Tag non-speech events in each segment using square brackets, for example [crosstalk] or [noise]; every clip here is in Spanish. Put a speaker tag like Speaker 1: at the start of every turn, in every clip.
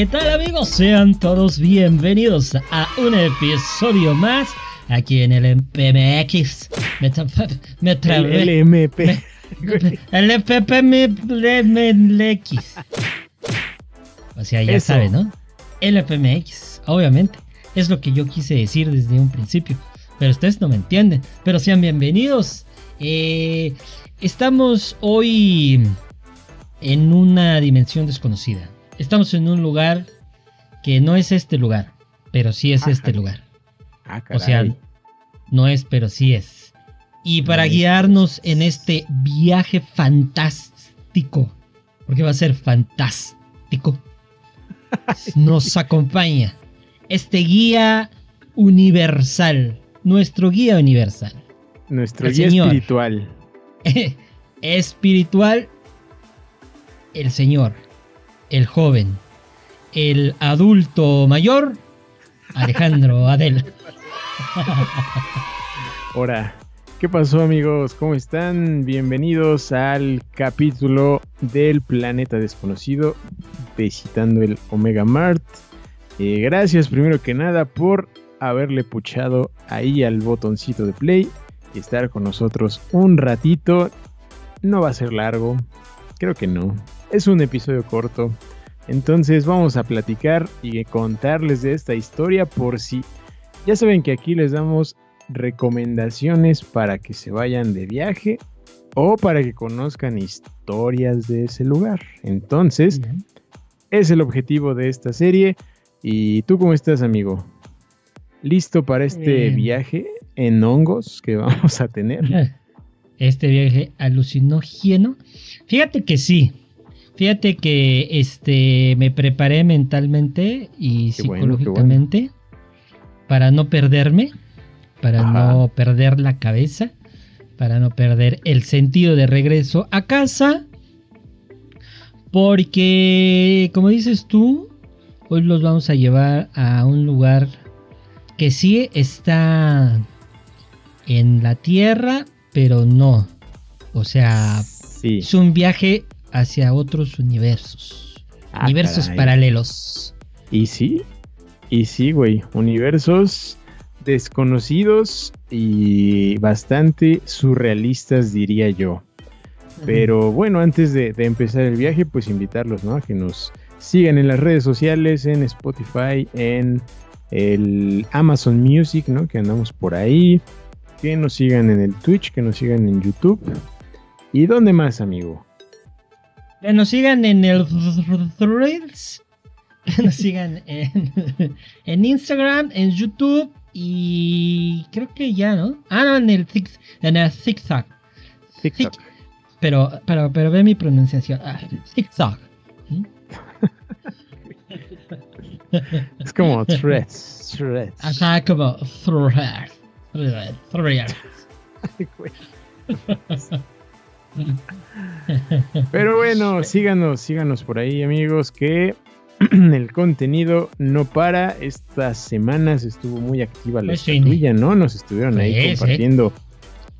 Speaker 1: ¿qué tal amigos? Sean todos bienvenidos a un episodio más aquí en el MPMX. Me, [laughs] me
Speaker 2: El, MP.
Speaker 1: el FPMX. O sea, ya sabe, ¿no? El FMX, obviamente. Es lo que yo quise decir desde un principio. Pero ustedes no me entienden. Pero sean bienvenidos. Eh, estamos hoy en una dimensión desconocida. Estamos en un lugar que no es este lugar, pero sí es este lugar.
Speaker 2: Ah,
Speaker 1: o sea, no es, pero sí es. Y para guiarnos en este viaje fantástico, porque va a ser fantástico, [laughs] nos acompaña este guía universal, nuestro guía universal.
Speaker 2: Nuestro guía espiritual. [laughs]
Speaker 1: espiritual el señor, el joven, el adulto mayor, Alejandro [laughs] Adel.
Speaker 2: Hola, ¿qué pasó amigos? ¿Cómo están? Bienvenidos al capítulo del planeta desconocido, visitando el Omega Mart. Eh, gracias primero que nada por haberle puchado ahí al botoncito de play y estar con nosotros un ratito. No va a ser largo, creo que no. Es un episodio corto. Entonces vamos a platicar y contarles de esta historia por si ya saben que aquí les damos recomendaciones para que se vayan de viaje o para que conozcan historias de ese lugar. Entonces, es el objetivo de esta serie. ¿Y tú cómo estás, amigo? ¿Listo para este viaje en hongos que [laughs] vamos a tener? [laughs]
Speaker 1: Este viaje alucinógeno. Fíjate que sí. Fíjate que este me preparé mentalmente y psicológicamente para no perderme, para no perder la cabeza, para no perder el sentido de regreso a casa. Porque, como dices tú, hoy los vamos a llevar a un lugar que sí está en la tierra, pero no. O sea, es un viaje hacia otros universos. Ah, universos paralelos.
Speaker 2: Y sí, y sí, güey. Universos desconocidos y bastante surrealistas, diría yo. Pero bueno, antes de, empezar el viaje, pues invitarlos, ¿no? A que nos sigan en las redes sociales, en Spotify, en el Amazon Music, ¿no? Que andamos por ahí. Que nos sigan en el Twitch, que nos sigan en YouTube. ¿Y dónde más, amigo?
Speaker 1: Que nos sigan en el Threads. Que nos sigan en, [laughs] en Instagram, en YouTube y creo que ya, ¿no? Ah, no, en el, en el zigzag.
Speaker 2: Zigzag.
Speaker 1: Pero, pero, pero ve mi pronunciación. Ah, zigzag. [laughs]
Speaker 2: es como threads. Threads.
Speaker 1: Ajá, como threads. Threads. Threads. [laughs] [laughs]
Speaker 2: Pero bueno, síganos, síganos por ahí, amigos, que [clears throat] el contenido no para. Estas semanas estuvo muy activa la pues estatuilla, ¿no? Nos estuvieron ahí compartiendo,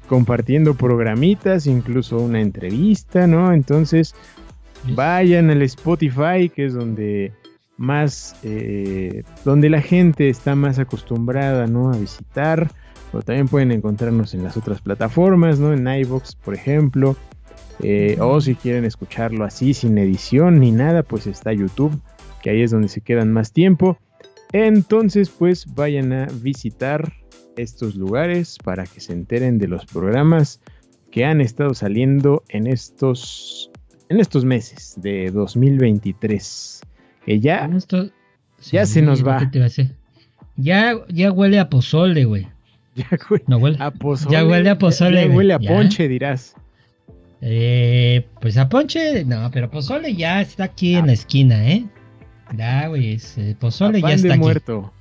Speaker 2: compartiendo programitas, incluso una entrevista, ¿no? Entonces, vayan al Spotify, que es donde más, eh, donde la gente está más acostumbrada, ¿no? A visitar. O también pueden encontrarnos en las otras plataformas, ¿no? En iVoox, por ejemplo. Eh, o si quieren escucharlo así, sin edición ni nada, pues está YouTube, que ahí es donde se quedan más tiempo. Entonces, pues vayan a visitar estos lugares para que se enteren de los programas que han estado saliendo en estos, en estos meses de 2023. Que ya, ya se nos va.
Speaker 1: Ya, ya huele a pozole, güey.
Speaker 2: Ya huele,
Speaker 1: no huele
Speaker 2: a pozole.
Speaker 1: Ya huele a pozole.
Speaker 2: Ya, huele a ponche, dirás.
Speaker 1: Eh, pues a Ponche, no, pero Pozole ya está aquí en la esquina, ¿eh? Ya, güey, eh, Pozole ya está
Speaker 2: muerto.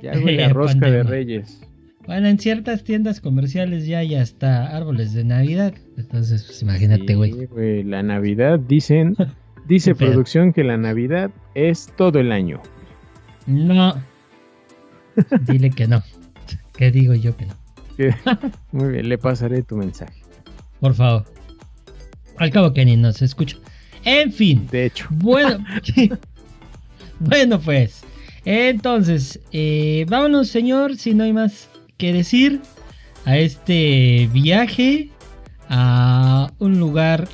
Speaker 2: Ya, güey, la [laughs] rosca de Reyes.
Speaker 1: Bueno, en ciertas tiendas comerciales ya ya está árboles de Navidad. Entonces, pues imagínate, güey.
Speaker 2: Sí, güey, la Navidad, dicen, [laughs] dice producción que la Navidad es todo el año.
Speaker 1: No. [laughs] Dile que no. ¿Qué digo yo que no? [laughs]
Speaker 2: Muy bien, le pasaré tu mensaje.
Speaker 1: Por favor. Al cabo que ni nos escucha. En fin.
Speaker 2: De hecho.
Speaker 1: Bueno. [laughs] [laughs] Bueno, pues. Entonces, eh, vámonos, señor, si no hay más que decir, a este viaje a un lugar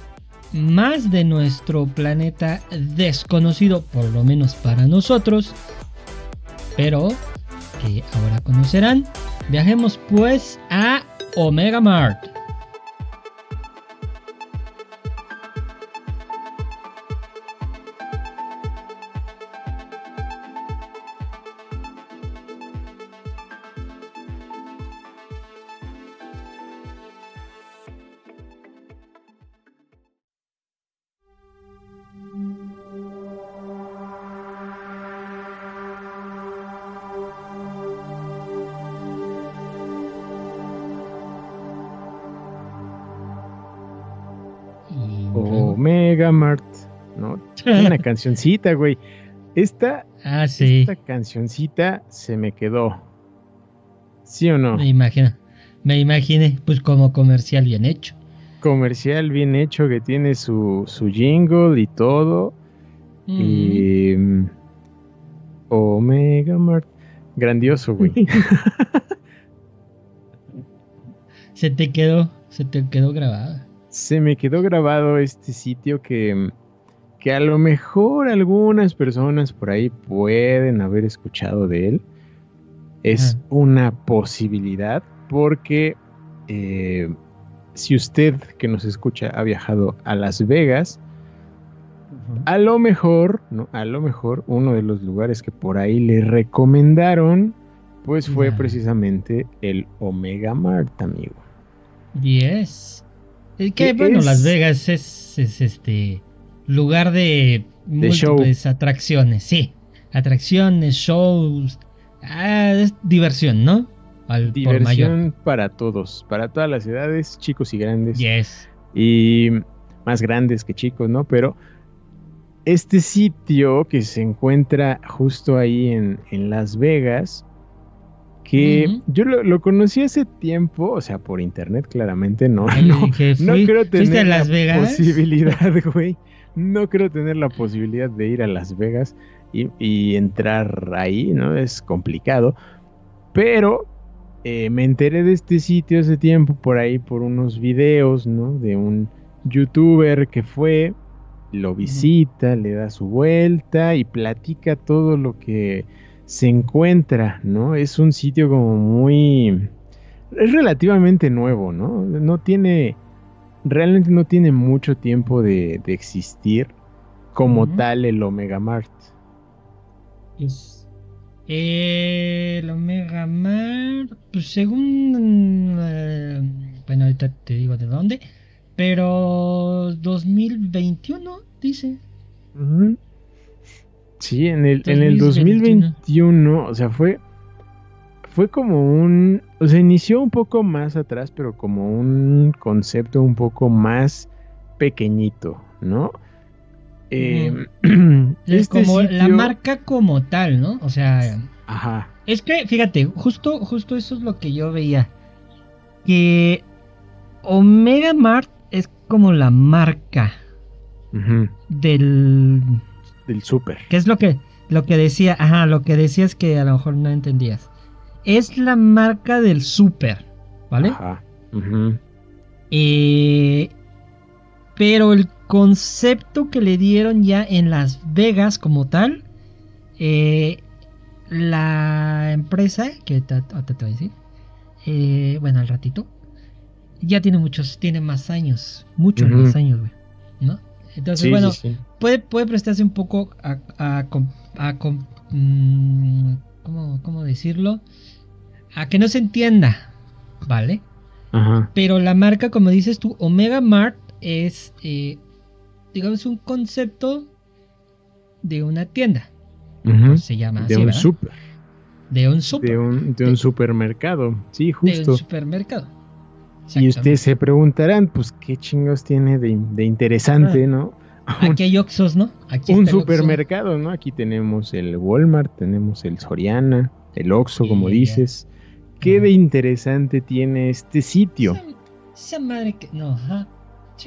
Speaker 1: más de nuestro planeta desconocido, por lo menos para nosotros, pero que ahora conocerán. Viajemos pues a Omega Mart.
Speaker 2: Mart, ¿no? [laughs] Una cancioncita, güey. Esta,
Speaker 1: ah, sí.
Speaker 2: esta cancioncita se me quedó. ¿Sí o no?
Speaker 1: Me imagino. Me imaginé, pues como comercial bien hecho.
Speaker 2: Comercial bien hecho que tiene su, su jingle y todo. Y. Mm, Omega Mart. Grandioso, güey. [laughs]
Speaker 1: se te quedó, se te quedó grabada
Speaker 2: se me quedó grabado este sitio que, que a lo mejor algunas personas por ahí pueden haber escuchado de él. Es una posibilidad porque eh, si usted que nos escucha ha viajado a Las Vegas, a lo mejor, ¿no? A lo mejor uno de los lugares que por ahí le recomendaron, pues fue precisamente el Omega Mart, amigo.
Speaker 1: Yes. Que bueno, Las Vegas es, este lugar de, múltiples atracciones, sí. Atracciones, shows, ah, es diversión, ¿no?
Speaker 2: diversión para todos, para todas las edades, chicos y grandes.
Speaker 1: Yes.
Speaker 2: Y más grandes que chicos, ¿no? Pero este sitio que se encuentra justo ahí en, en Las Vegas, que yo lo, conocí hace tiempo, o sea, por internet claramente, no, no, creo tener la posibilidad, [laughs] güey, no creo tener la posibilidad de ir a Las Vegas y, entrar ahí, ¿no? Es complicado, pero eh, me enteré de este sitio hace tiempo por ahí, por unos videos, ¿no? De un youtuber que fue, lo visita, le da su vuelta y platica todo lo que se encuentra, ¿no? Es un sitio como muy... Es relativamente nuevo, ¿no? No tiene... Realmente no tiene mucho tiempo de, existir como tal el Omega Mart.
Speaker 1: el Omega Mart, pues según... Eh, bueno, ahorita te digo de dónde. Pero 2021, dice.
Speaker 2: Sí, en el, en el 2021, o sea, fue, fue como un, o sea, inició un poco más atrás, pero como un concepto un poco más pequeñito, ¿no?
Speaker 1: Em, es [clears throat] este como la marca como tal, ¿no? O sea,
Speaker 2: Ajá.
Speaker 1: Es que, fíjate, justo, justo eso es lo que yo veía. Que Omega Mart es como la marca del
Speaker 2: del súper.
Speaker 1: ¿Qué es lo que, lo que decía? Ajá, lo que decías que a lo mejor no entendías. Es la marca del súper, ¿vale? Ajá. Eh, pero el concepto que le dieron ya en Las Vegas como tal, eh, la empresa, que te, voy a decir, eh, bueno, al ratito, ya tiene muchos, tiene más años, muchos más años, güey, ¿no? Entonces, bueno, Puede, puede prestarse un poco a... a, mm, ¿cómo, decirlo? A que no se entienda, ¿vale? Ajá. Pero la marca, como dices tú, Omega Mart es, eh, digamos, un concepto de una tienda. Se llama
Speaker 2: de un super.
Speaker 1: De un super.
Speaker 2: De un, de un supermercado, sí, justo. De un
Speaker 1: supermercado.
Speaker 2: Y ustedes se preguntarán, pues, ¿qué chingos tiene de, interesante, [laughs] no?
Speaker 1: Aquí hay Oxos, ¿no?
Speaker 2: un supermercado, ¿no? Aquí tenemos el Walmart, tenemos el Soriana, el Oxxo, como dices. ¿Qué de interesante tiene este sitio?
Speaker 1: Esa, madre que... No, ajá.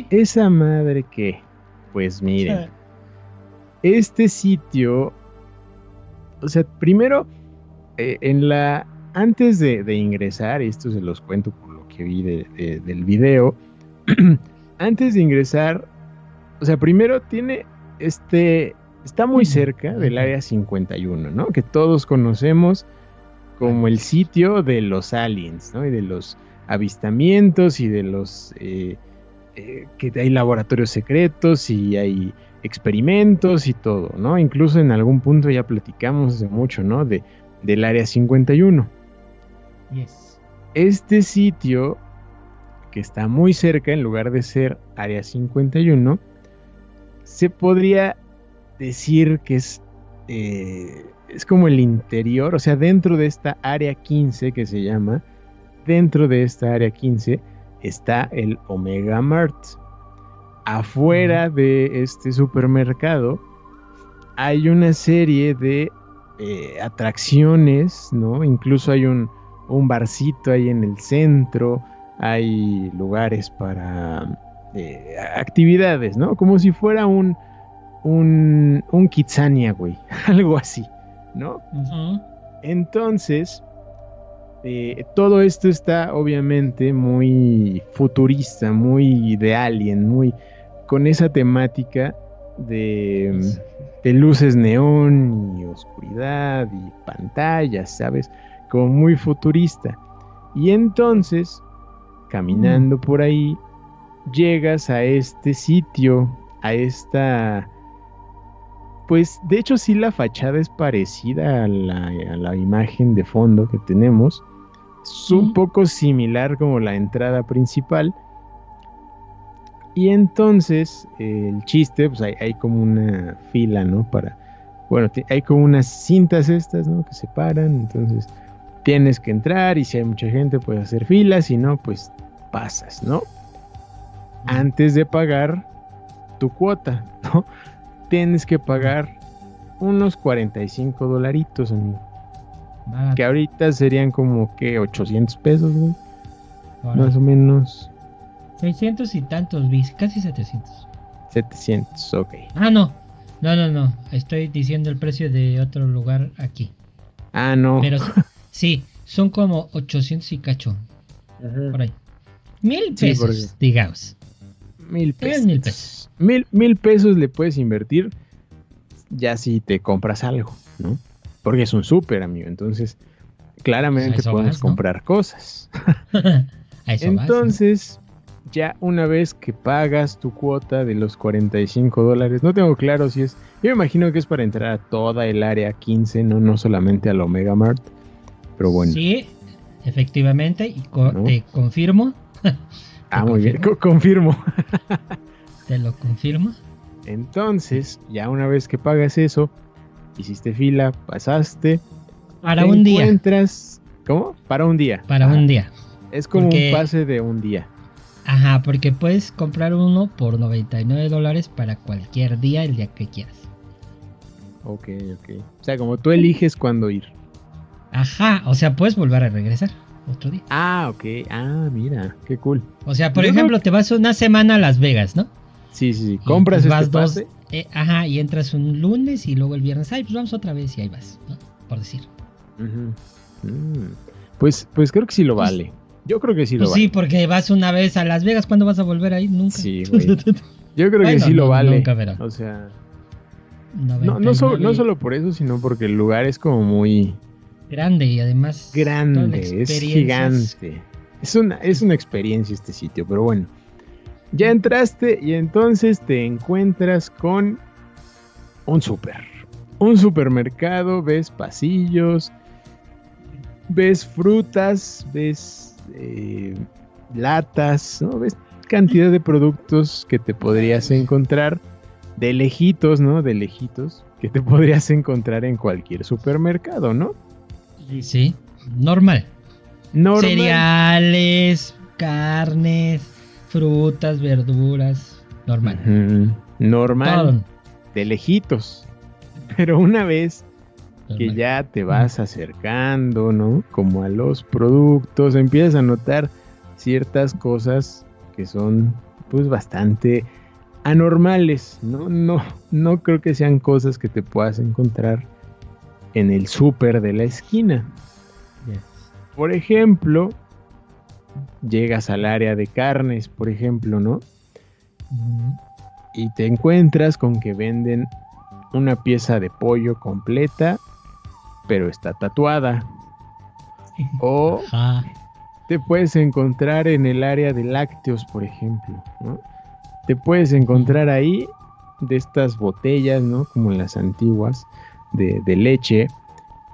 Speaker 2: Esa madre que... Pues miren. Este sitio o sea, primero, eh, en la, antes de, ingresar, y esto se los cuento que vi del video, [clears throat] antes de ingresar, o sea, primero tiene este, está muy cerca del área 51, ¿no? Que todos conocemos como el sitio de los aliens, ¿no? Y de los avistamientos y de los eh, eh, que hay laboratorios secretos y hay experimentos y todo, ¿no? Incluso en algún punto ya platicamos hace mucho, ¿no? De, del área 51. Yes. Este sitio, que está muy cerca, en lugar de ser área 51, se podría decir que es, eh, es como el interior, o sea, dentro de esta área 15 que se llama, dentro de esta área 15 está el Omega Mart. Afuera de este supermercado hay una serie de eh, atracciones, ¿no? Incluso hay un, un barcito ahí en el centro, hay lugares para eh, actividades, ¿no? Como si fuera un, un, un Kitsania, güey, [laughs] algo así, ¿no? Entonces, eh, todo esto está obviamente muy futurista, muy de alien, muy con esa temática de, de luces neón y oscuridad y pantallas, ¿sabes? Como muy futurista. Y entonces, caminando por ahí, llegas a este sitio, a esta... Pues de hecho sí la fachada es parecida a la, imagen de fondo que tenemos. Es un poco similar como la entrada principal. Y entonces el chiste, pues hay, como una fila, ¿no? Para... Bueno, hay como unas cintas estas, ¿no? Que se paran. Entonces tienes que entrar y si hay mucha gente puedes hacer filas. Si no, pues pasas, ¿no? antes de pagar tu cuota, [laughs] ¿no? Tienes que pagar unos 45 dolaritos, amigo. Que ahorita serían como que 800 pesos, güey. Más o menos.
Speaker 1: 600 y tantos bis, casi 700.
Speaker 2: 700, ok.
Speaker 1: Ah, no. No, no, no. Estoy diciendo el precio de otro lugar aquí.
Speaker 2: Ah, no.
Speaker 1: Pero [laughs] sí, son como 800 y cacho. Por ahí. Mil pesos, digamos
Speaker 2: mil pesos. Mil pesos. Mil, pesos le puedes invertir ya si te compras algo, ¿no? Porque es un súper, amigo. Entonces, claramente puedes comprar cosas. [laughs] Entonces, ya una vez que pagas tu cuota de los 45 dólares, no tengo claro si es. Yo me imagino que es para entrar a toda el área 15, no, no solamente al Omega Mart. Pero bueno.
Speaker 1: Sí, efectivamente, y te confirmo [laughs]
Speaker 2: Ah, muy bien, confirmo.
Speaker 1: ¿Te lo confirmo?
Speaker 2: Entonces, ya una vez que pagas eso, hiciste fila, pasaste.
Speaker 1: Para un día.
Speaker 2: Encuentras. ¿Cómo? Para un día.
Speaker 1: Para un día.
Speaker 2: Es como un pase de un día.
Speaker 1: Ajá, porque puedes comprar uno por 99 dólares para cualquier día, el día que quieras.
Speaker 2: Ok, ok. O sea, como tú eliges cuándo ir.
Speaker 1: Ajá, o sea, puedes volver a regresar otro día.
Speaker 2: Ah, ok. Ah, mira, qué cool.
Speaker 1: O sea, por ejemplo, te vas una semana a Las Vegas, ¿no?
Speaker 2: Sí, sí, sí. Compras este vas
Speaker 1: dos, eh, ajá, y entras un lunes y luego el viernes, ay, pues vamos otra vez y ahí vas, ¿no? Por decir.
Speaker 2: Mm. Pues, pues creo que sí lo pues vale. Yo creo que sí lo
Speaker 1: pues
Speaker 2: vale.
Speaker 1: Sí, porque vas una vez a Las Vegas, ¿cuándo vas a volver ahí? Nunca.
Speaker 2: Sí, [laughs] güey. Yo creo que sí lo vale. Nunca verá. O sea. No, no, no solo por eso, sino porque el lugar es como muy
Speaker 1: Grande y además.
Speaker 2: Grande, es gigante. Es una, es una experiencia este sitio, pero bueno. Ya entraste y entonces te encuentras con un súper. Un supermercado, ves pasillos, ves frutas, ves eh, latas, ¿no? Ves cantidad de productos que te podrías encontrar de lejitos, ¿no? De lejitos, que te [laughs] podrías encontrar en cualquier supermercado, ¿no?
Speaker 1: Sí, normal. normal. Cereales, carnes, frutas, verduras, normal.
Speaker 2: Normal. De lejitos. Pero una vez que ya te vas acercando, ¿no? Como a los productos, empiezas a notar ciertas cosas que son pues bastante anormales, ¿no? No, no creo que sean cosas que te puedas encontrar en el súper de la esquina. Por ejemplo, llegas al área de carnes, por ejemplo, ¿no? Y te encuentras con que venden una pieza de pollo completa, pero está tatuada. [laughs] O te puedes encontrar en el área de lácteos, por ejemplo, ¿no? Te puedes encontrar ahí de estas botellas, ¿no? Como las antiguas de, de leche.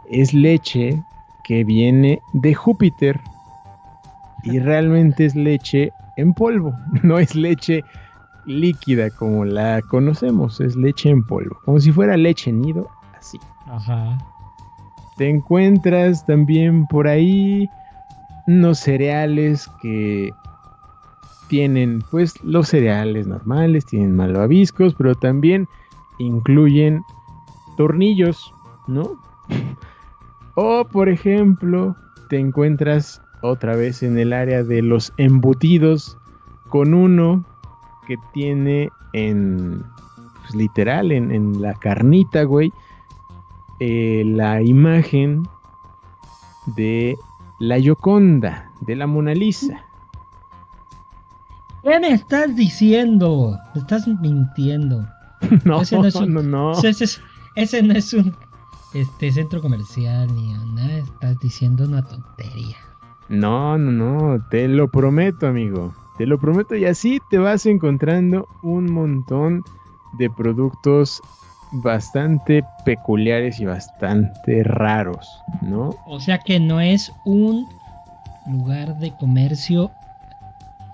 Speaker 2: Es leche que viene de Júpiter y [laughs] realmente es leche en polvo, [laughs] no es leche líquida como la conocemos, es leche en polvo, como si fuera leche nido, así. Ajá. Te encuentras también por ahí unos cereales que tienen pues los cereales normales, tienen malvaviscos, pero también incluyen tornillos, ¿no? o por ejemplo, te encuentras otra vez en el área de los embutidos con uno que tiene en pues, literal en, la carnita, güey, eh, la imagen de la Yoconda, de la Mona Lisa.
Speaker 1: ¿Qué me estás diciendo? Me estás mintiendo. [laughs]
Speaker 2: no, ese no, es un, no,
Speaker 1: Ese, no es un este, centro comercial ni nada. Estás diciendo una tontería.
Speaker 2: No, no, no. Te lo prometo, amigo. Te lo prometo y así te vas encontrando un montón de productos bastante peculiares y bastante raros, ¿no?
Speaker 1: O sea que no es un lugar de comercio,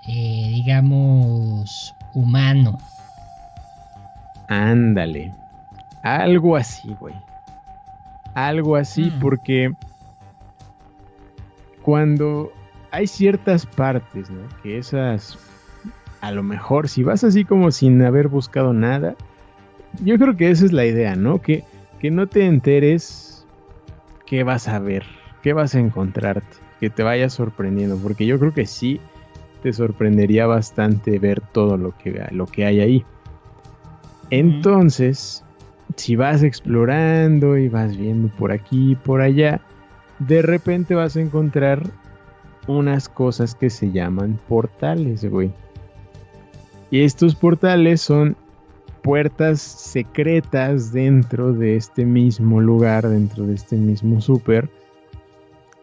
Speaker 1: eh, digamos, humano.
Speaker 2: Ándale. Algo así, güey. Algo así mm. porque cuando hay ciertas partes, ¿no? Que esas, a lo mejor, si vas así como sin haber buscado nada, yo creo que esa es la idea, ¿no? Que, que no te enteres qué vas a ver, qué vas a encontrarte, que te vayas sorprendiendo, porque yo creo que sí te sorprendería bastante ver todo lo que, lo que hay ahí. Entonces, si vas explorando y vas viendo por aquí y por allá, de repente vas a encontrar unas cosas que se llaman portales, güey. Y estos portales son puertas secretas dentro de este mismo lugar, dentro de este mismo súper,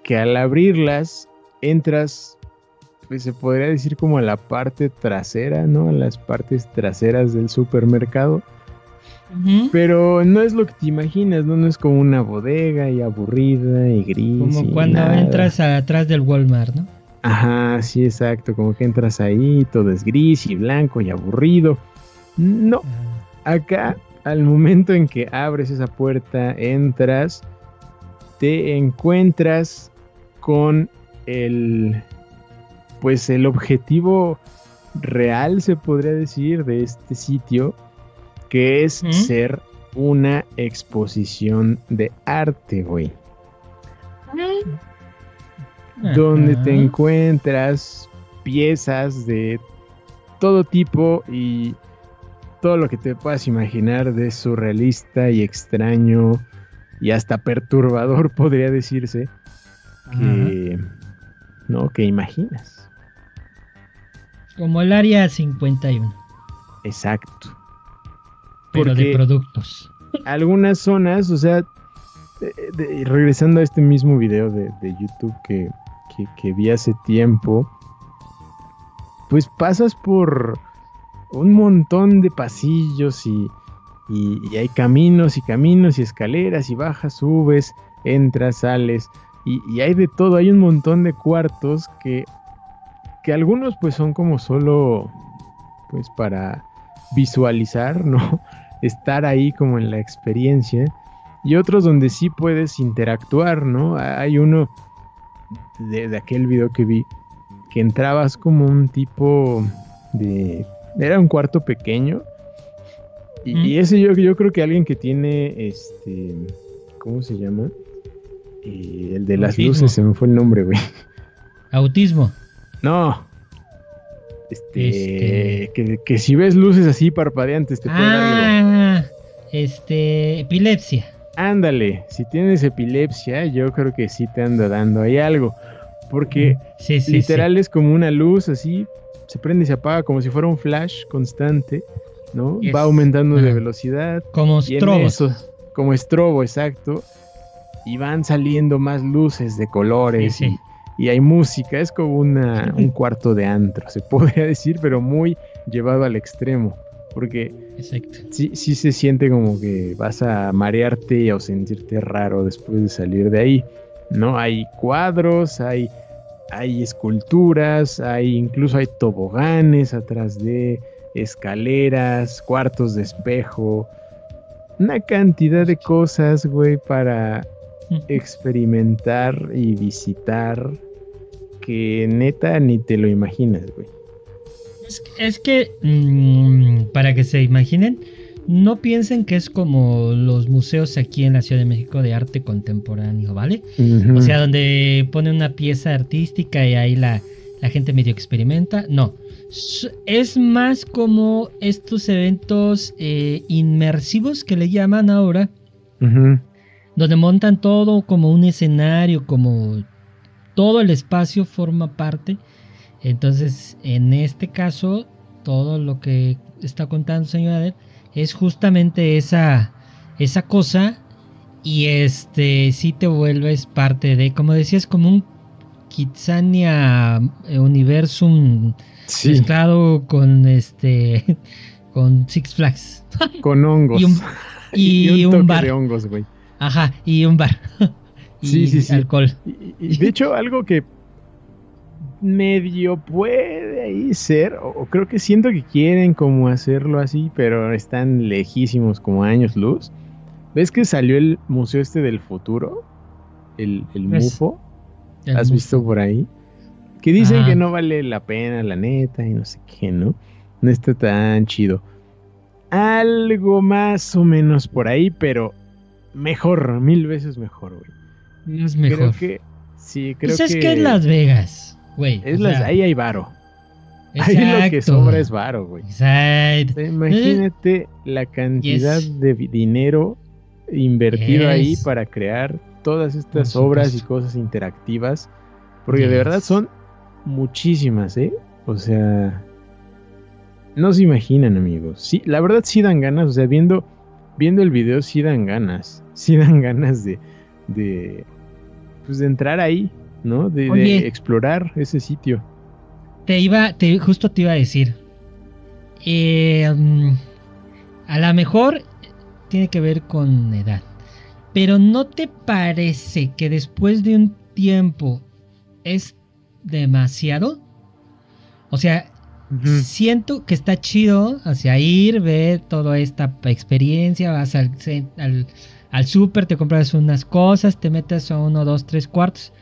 Speaker 2: que al abrirlas entras, pues se podría decir como a la parte trasera, ¿no? A las partes traseras del supermercado pero no es lo que te imaginas, ¿no? No es como una bodega y aburrida y gris.
Speaker 1: Como cuando entras atrás del Walmart, ¿no?
Speaker 2: Ajá, sí, exacto. Como que entras ahí, todo es gris y blanco y aburrido. No. Ah. Acá, al momento en que abres esa puerta, entras, te encuentras con el. Pues el objetivo real, se podría decir, de este sitio que es ser una exposición de arte, güey. Donde te encuentras piezas de todo tipo y todo lo que te puedas imaginar de surrealista y extraño y hasta perturbador [laughs] podría decirse que no que imaginas.
Speaker 1: Como el área 51
Speaker 2: exacto
Speaker 1: pero de productos.
Speaker 2: Algunas zonas, o sea, regresando a este mismo video de, YouTube que, vi hace tiempo, pues pasas por un montón de pasillos y, hay caminos y caminos y escaleras y bajas, subes, entras, sales y, y, hay de todo, hay un montón de cuartos que, que algunos pues son como solo pues para visualizar, ¿no? Estar ahí como en la experiencia y otros donde sí puedes interactuar, ¿no? Hay uno de, aquel video que vi que entrabas como un tipo de... Era un cuarto pequeño y, ese yo, yo creo que alguien que tiene este... ¿Cómo se llama? Eh, el de las luces, se me fue el nombre, güey.
Speaker 1: Autismo.
Speaker 2: No, este, este, Que, si ves luces así parpadeantes te
Speaker 1: ah, este, epilepsia.
Speaker 2: ándale, si tienes epilepsia, yo creo que sí te anda dando ahí algo. Porque literal es como una luz así, se prende y se apaga como si fuera un flash constante, ¿no? Va aumentando de velocidad.
Speaker 1: Como estrobo.
Speaker 2: Como estrobo, exacto. Y van saliendo más luces de colores y, y, hay música. Es como una, [laughs] un cuarto de antro, se podría decir, pero muy llevado al extremo. Porque Sí, sí se siente como que vas a marearte o sentirte raro después de salir de ahí. ¿No? Hay cuadros, hay, hay esculturas, hay incluso hay toboganes atrás de escaleras, cuartos de espejo. Una cantidad de cosas, güey, para experimentar y visitar que neta ni te lo imaginas, güey.
Speaker 1: Es, que, mm, para que se imaginen, no piensen que es como los museos aquí en la Ciudad de México de arte contemporáneo, ¿vale? O sea, donde pone una pieza artística y ahí la, gente medio experimenta. No, es más como estos eventos eh, inmersivos que le llaman ahora, donde montan todo como un escenario, como todo el espacio forma parte entonces, en este caso, todo lo que está contando señor Adel es justamente esa, esa cosa y este sí te vuelves parte de, como decías, como un Kitsania Universum mezclado con este [laughs] con Six Flags.
Speaker 2: Con hongos.
Speaker 1: y un, [laughs] bar.
Speaker 2: de hongos, güey.
Speaker 1: Ajá, y un bar. [laughs]
Speaker 2: y sí, sí, sí.
Speaker 1: alcohol.
Speaker 2: y de hecho, algo que medio puede ahí ser, o, creo que siento que quieren como hacerlo así, pero están lejísimos como años luz. ¿Ves que salió el museo este del futuro? El, el MUFO. ¿Has visto por ahí? Que dicen que no vale la pena, la neta, y no sé qué, ¿no? No está tan chido. Algo más o menos por ahí, pero mejor, mil veces mejor, güey.
Speaker 1: Es mejor.
Speaker 2: Creo que, sí, creo
Speaker 1: pues es que es Las Vegas. Es
Speaker 2: ahí hay varo. Ahí lo que sobra es varo, güey. imagínate la cantidad de dinero invertido ahí para crear todas estas obras y cosas interactivas. Porque de verdad son muchísimas, ¿eh? O sea, no se imaginan, amigos. Sí, la verdad sí dan ganas, o sea, viendo, viendo el video sí dan ganas. [laughs] Sí dan ganas de, de, pues de entrar ahí ¿no? De, explorar ese sitio.
Speaker 1: Te iba, te, justo te iba a decir. Eh, mm, a lo mejor tiene que ver con edad. Pero ¿no te parece que después de un tiempo es demasiado? O sea, siento que está chido hacia ir, ver toda esta experiencia, vas al, al, al súper, te compras unas cosas, te metes a uno, dos, tres cuartos.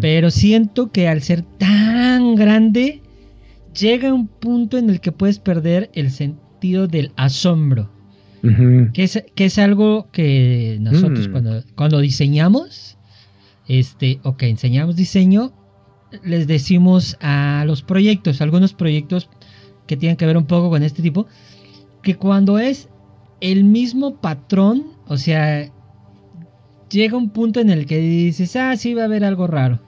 Speaker 1: Pero siento que al ser tan grande, llega un punto en el que puedes perder el sentido del asombro. que, es, que es algo que nosotros mm. cuando, cuando diseñamos, este, o que enseñamos diseño, les decimos a los proyectos, algunos proyectos que tienen que ver un poco con este tipo, que cuando es el mismo patrón, o sea, llega un punto en el que dices, ah, sí va a haber algo raro.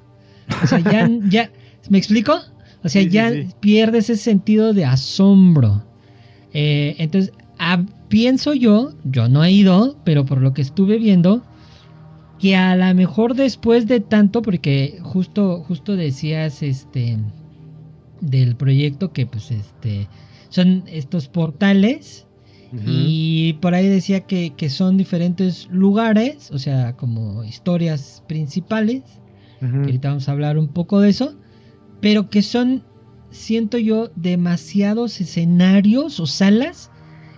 Speaker 1: O sea, ya, [laughs] ya, ¿me explico? O sea, ya pierdes ese sentido de asombro. Eh, entonces, ah, pienso yo, yo no he ido, pero por lo que estuve viendo, que a lo mejor después de tanto, porque justo, justo decías, este, del proyecto que, pues, este, son estos portales y por ahí decía que, son diferentes lugares, o sea, como historias principales, que ahorita vamos a hablar un poco de eso, pero que son, siento yo, demasiados escenarios o salas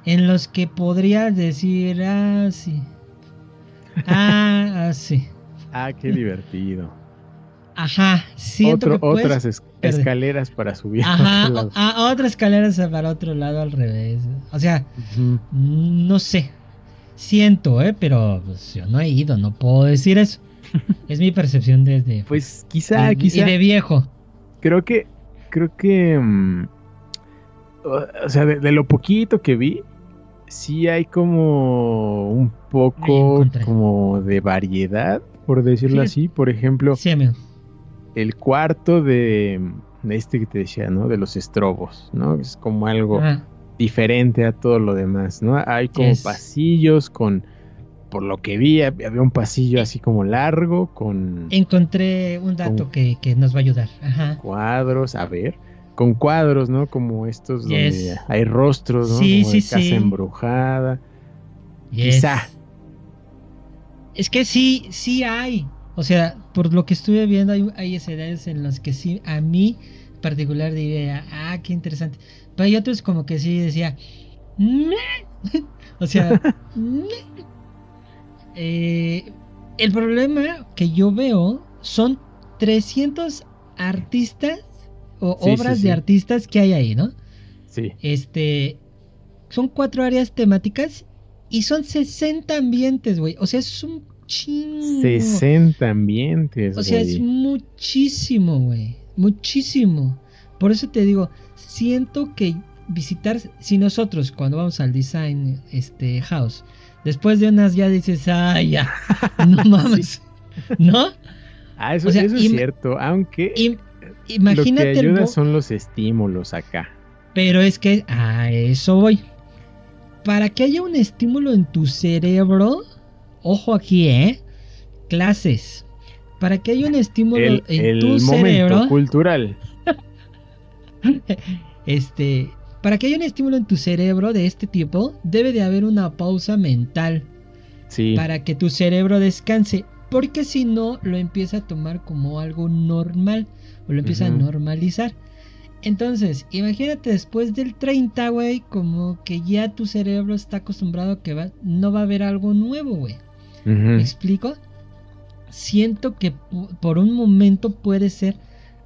Speaker 1: en los que podrías decir, ah, sí. [laughs] Ah, ah sí.
Speaker 2: Ah, qué divertido.
Speaker 1: Ajá, siento que
Speaker 2: otras escaleras para subir.
Speaker 1: Ajá, a, otras escaleras para otro lado al revés. O sea, no sé. Siento, ¿eh? Pero pues, yo no he ido, no puedo decir eso. [laughs] es mi percepción desde...
Speaker 2: Pues quizá, quizá...
Speaker 1: Y de viejo.
Speaker 2: Creo que, creo que... Mm, o sea, de, lo poquito que vi, sí hay como un poco como de variedad, por decirlo así. Por ejemplo, el cuarto de, este que te decía, ¿no? De los estrobos, ¿no? Es como algo diferente a todo lo demás, ¿no? Hay como pasillos con por lo que vi, había un pasillo así como largo con...
Speaker 1: Encontré un dato que, nos va a ayudar.
Speaker 2: Cuadros, a ver, con cuadros, ¿no? Como estos donde hay rostros, ¿no?
Speaker 1: Sí, sí,
Speaker 2: casa embrujada. Quizá.
Speaker 1: Es que sí, sí hay. O sea, por lo que estuve viendo, hay, hay escenarios en los que sí, a mí particular diría, ah, qué interesante. Pero hay otros como que sí decía, [laughs] o sea, [laughs] eh, el problema que yo veo son 300 artistas o obras de artistas que hay ahí, ¿no?
Speaker 2: Sí.
Speaker 1: Este, son cuatro áreas temáticas y son 60 ambientes, güey. O sea, es un chingo.
Speaker 2: 60 ambientes.
Speaker 1: O sea, es muchísimo, güey. Muchísimo. Por eso te digo, siento que visitar, si nosotros cuando vamos al design este house Después de unas ya dices, ay, ya, [laughs] no [laughs] mames, ¿no?
Speaker 2: Ah, eso, es cierto, aunque
Speaker 1: imagínate
Speaker 2: lo que ayuda son los estímulos acá.
Speaker 1: Pero es que a eso voy. Para que haya un estímulo en tu cerebro, ojo aquí, ¿eh? Clases. Para que haya un estímulo en
Speaker 2: el
Speaker 1: tu
Speaker 2: momento
Speaker 1: cerebro.
Speaker 2: cultural. [laughs]
Speaker 1: este, para que haya un estímulo en tu cerebro de este tipo, debe de haber una pausa mental.
Speaker 2: Sí.
Speaker 1: Para que tu cerebro descanse. Porque si no, lo empieza a tomar como algo normal. O lo empieza a normalizar. Entonces, imagínate después del 30, güey, como que ya tu cerebro está acostumbrado a que va, no va a haber algo nuevo, güey. ¿Me explico? Siento que por un momento puede ser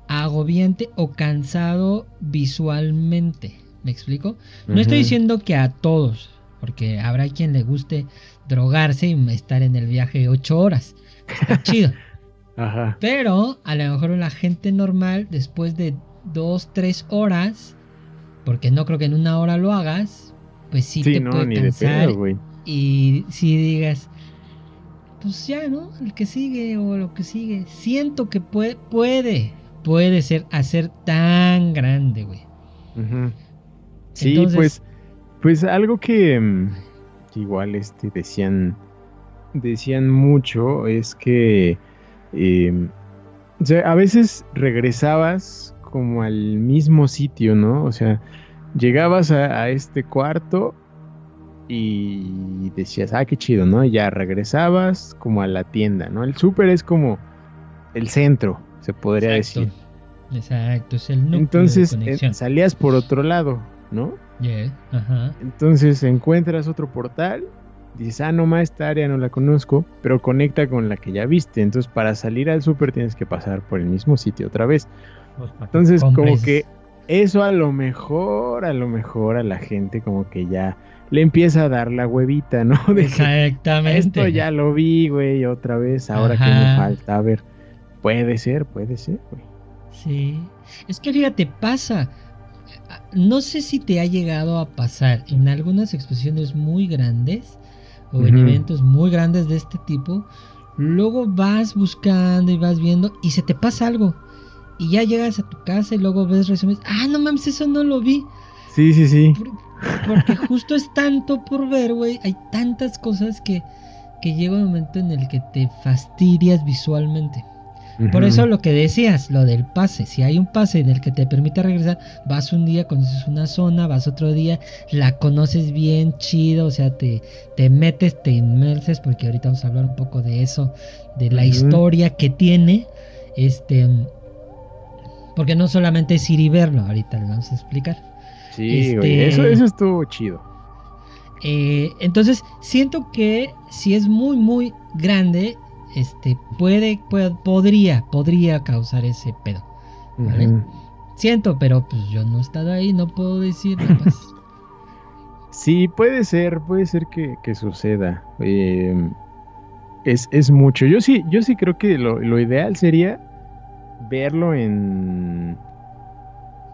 Speaker 1: agobiante o cansado visualmente. ¿Me explico? No estoy diciendo que a todos, porque habrá quien le guste drogarse y estar en el viaje ocho horas. Está [laughs] chido.
Speaker 2: Ajá.
Speaker 1: Pero a lo mejor la gente normal, después de dos, tres horas, porque no creo que en una hora lo hagas, pues sí, te puede cansar. y si digas, pues ya, ¿no? El que sigue o lo que sigue. Siento que puede, puede, puede ser hacer tan grande, güey.
Speaker 2: Sí, pues, pues algo mm, que, igual este, decían, decían mucho es que em, a veces regresabas como al mismo sitio, ¿no? O sea, llegabas a, este cuarto y decías, ah, qué chido, ¿no? Y ya regresabas como a la tienda, ¿no? El súper es como el centro, se podría decir.
Speaker 1: Exacto, es el núcleo
Speaker 2: Entonces eh, salías por otro lado, ¿no? Entonces encuentras otro portal, dices, ah, no más, esta área no la conozco, pero conecta con la que ya viste. Entonces, para salir al súper tienes que pasar por el mismo sitio otra vez. Pues, Entonces, como que eso a lo mejor, a lo mejor a la gente como que ya le empieza a dar la huevita, ¿no? [laughs]
Speaker 1: Exactamente.
Speaker 2: esto ya lo vi, güey, otra vez, ahora que me falta. A ver, puede ser, puede ser, güey.
Speaker 1: Sí. Es que fíjate, pasa no sé si te ha llegado a pasar en algunas exposiciones muy grandes o en eventos muy grandes de este tipo, luego vas buscando y vas viendo y se te pasa algo. Y ya llegas a tu casa y luego ves resúmenes. Ah, no mames, eso no lo vi.
Speaker 2: Sí, sí, sí.
Speaker 1: Porque justo es tanto por ver, güey. Hay tantas cosas que, que llega un momento en el que te fastidias visualmente. Por eso lo que decías, lo del pase, si hay un pase en el que te permite regresar, vas un día, conoces una zona, vas otro día, la conoces bien chido, o sea, te, te metes, te inmerses, porque ahorita vamos a hablar un poco de eso, de la historia que tiene, este, porque no solamente es ir y verlo, ahorita le vamos a explicar.
Speaker 2: Sí, este, eso, eso estuvo chido.
Speaker 1: Eh, entonces, siento que si es muy, muy grande, este, puede, podría, podría causar ese pedo. Siento, pero pues yo no he estado ahí, no puedo decir nada más. [laughs]
Speaker 2: sí, puede ser, puede ser que, suceda. Em, es, es, mucho. Yo sí, yo sí creo que lo, ideal sería verlo en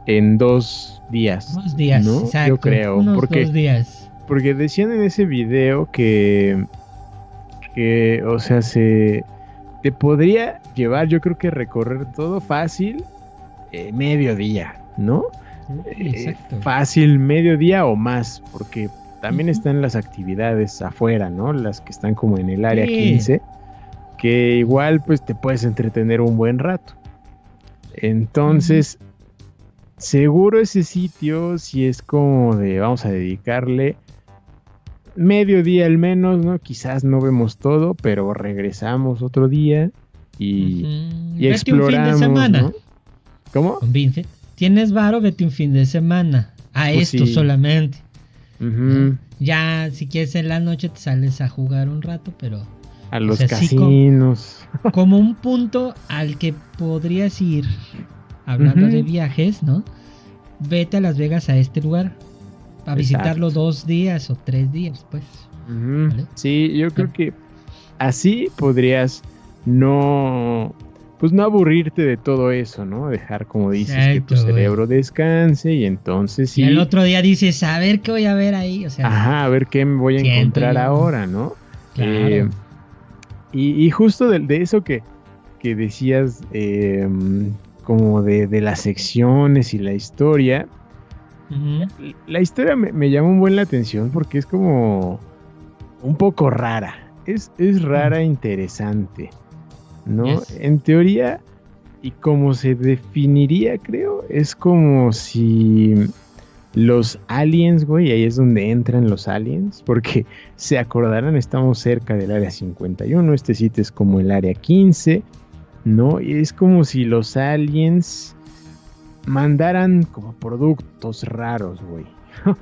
Speaker 2: en dos días.
Speaker 1: Dos días,
Speaker 2: ¿no?
Speaker 1: exacto.
Speaker 2: Yo creo. porque
Speaker 1: dos días.
Speaker 2: porque decían en ese video que, que, o sea, se te podría llevar, yo creo que recorrer todo fácil, eh, mediodía, ¿no? Eh, fácil, mediodía o más, porque también están las actividades afuera, ¿no? Las que están como en el área 15, que igual pues te puedes entretener un buen rato. Entonces, seguro ese sitio, si es como de vamos a dedicarle medio día al menos, ¿no? Quizás no vemos todo, pero regresamos otro día y, exploramos. semana. ¿Cómo?
Speaker 1: Tienes varo, vete un fin de semana. A pues esto solamente. Ya, si quieres en la noche te sales a jugar un rato, pero.
Speaker 2: A los casinos.
Speaker 1: como, un punto al que podrías ir, hablando de viajes, ¿no? Vete a Las Vegas a este lugar a visitarlo dos días o tres días, pues.
Speaker 2: Sí, yo creo que así podrías no, pues no aburrirte de todo eso, ¿no? Dejar, como dices, que tu cerebro descanse y entonces sí.
Speaker 1: Y el otro día dices, a ver qué voy a ver ahí, o sea.
Speaker 2: Ajá, a ver qué me voy a encontrar ahora, ¿no? Eh, y, justo de, eso que, que decías, em, como de, de las secciones y la historia, la historia me, llama un buen la atención porque es como un poco rara. Es, es rara e interesante. ¿No? En teoría, y como se definiría, creo, es como si los aliens, güey, ahí es donde entran los aliens, porque [laughs] se acordarán, estamos cerca del área 51, este sitio es como el área 15, ¿no? Y es como si los aliens mandaran como productos raros, güey. [laughs]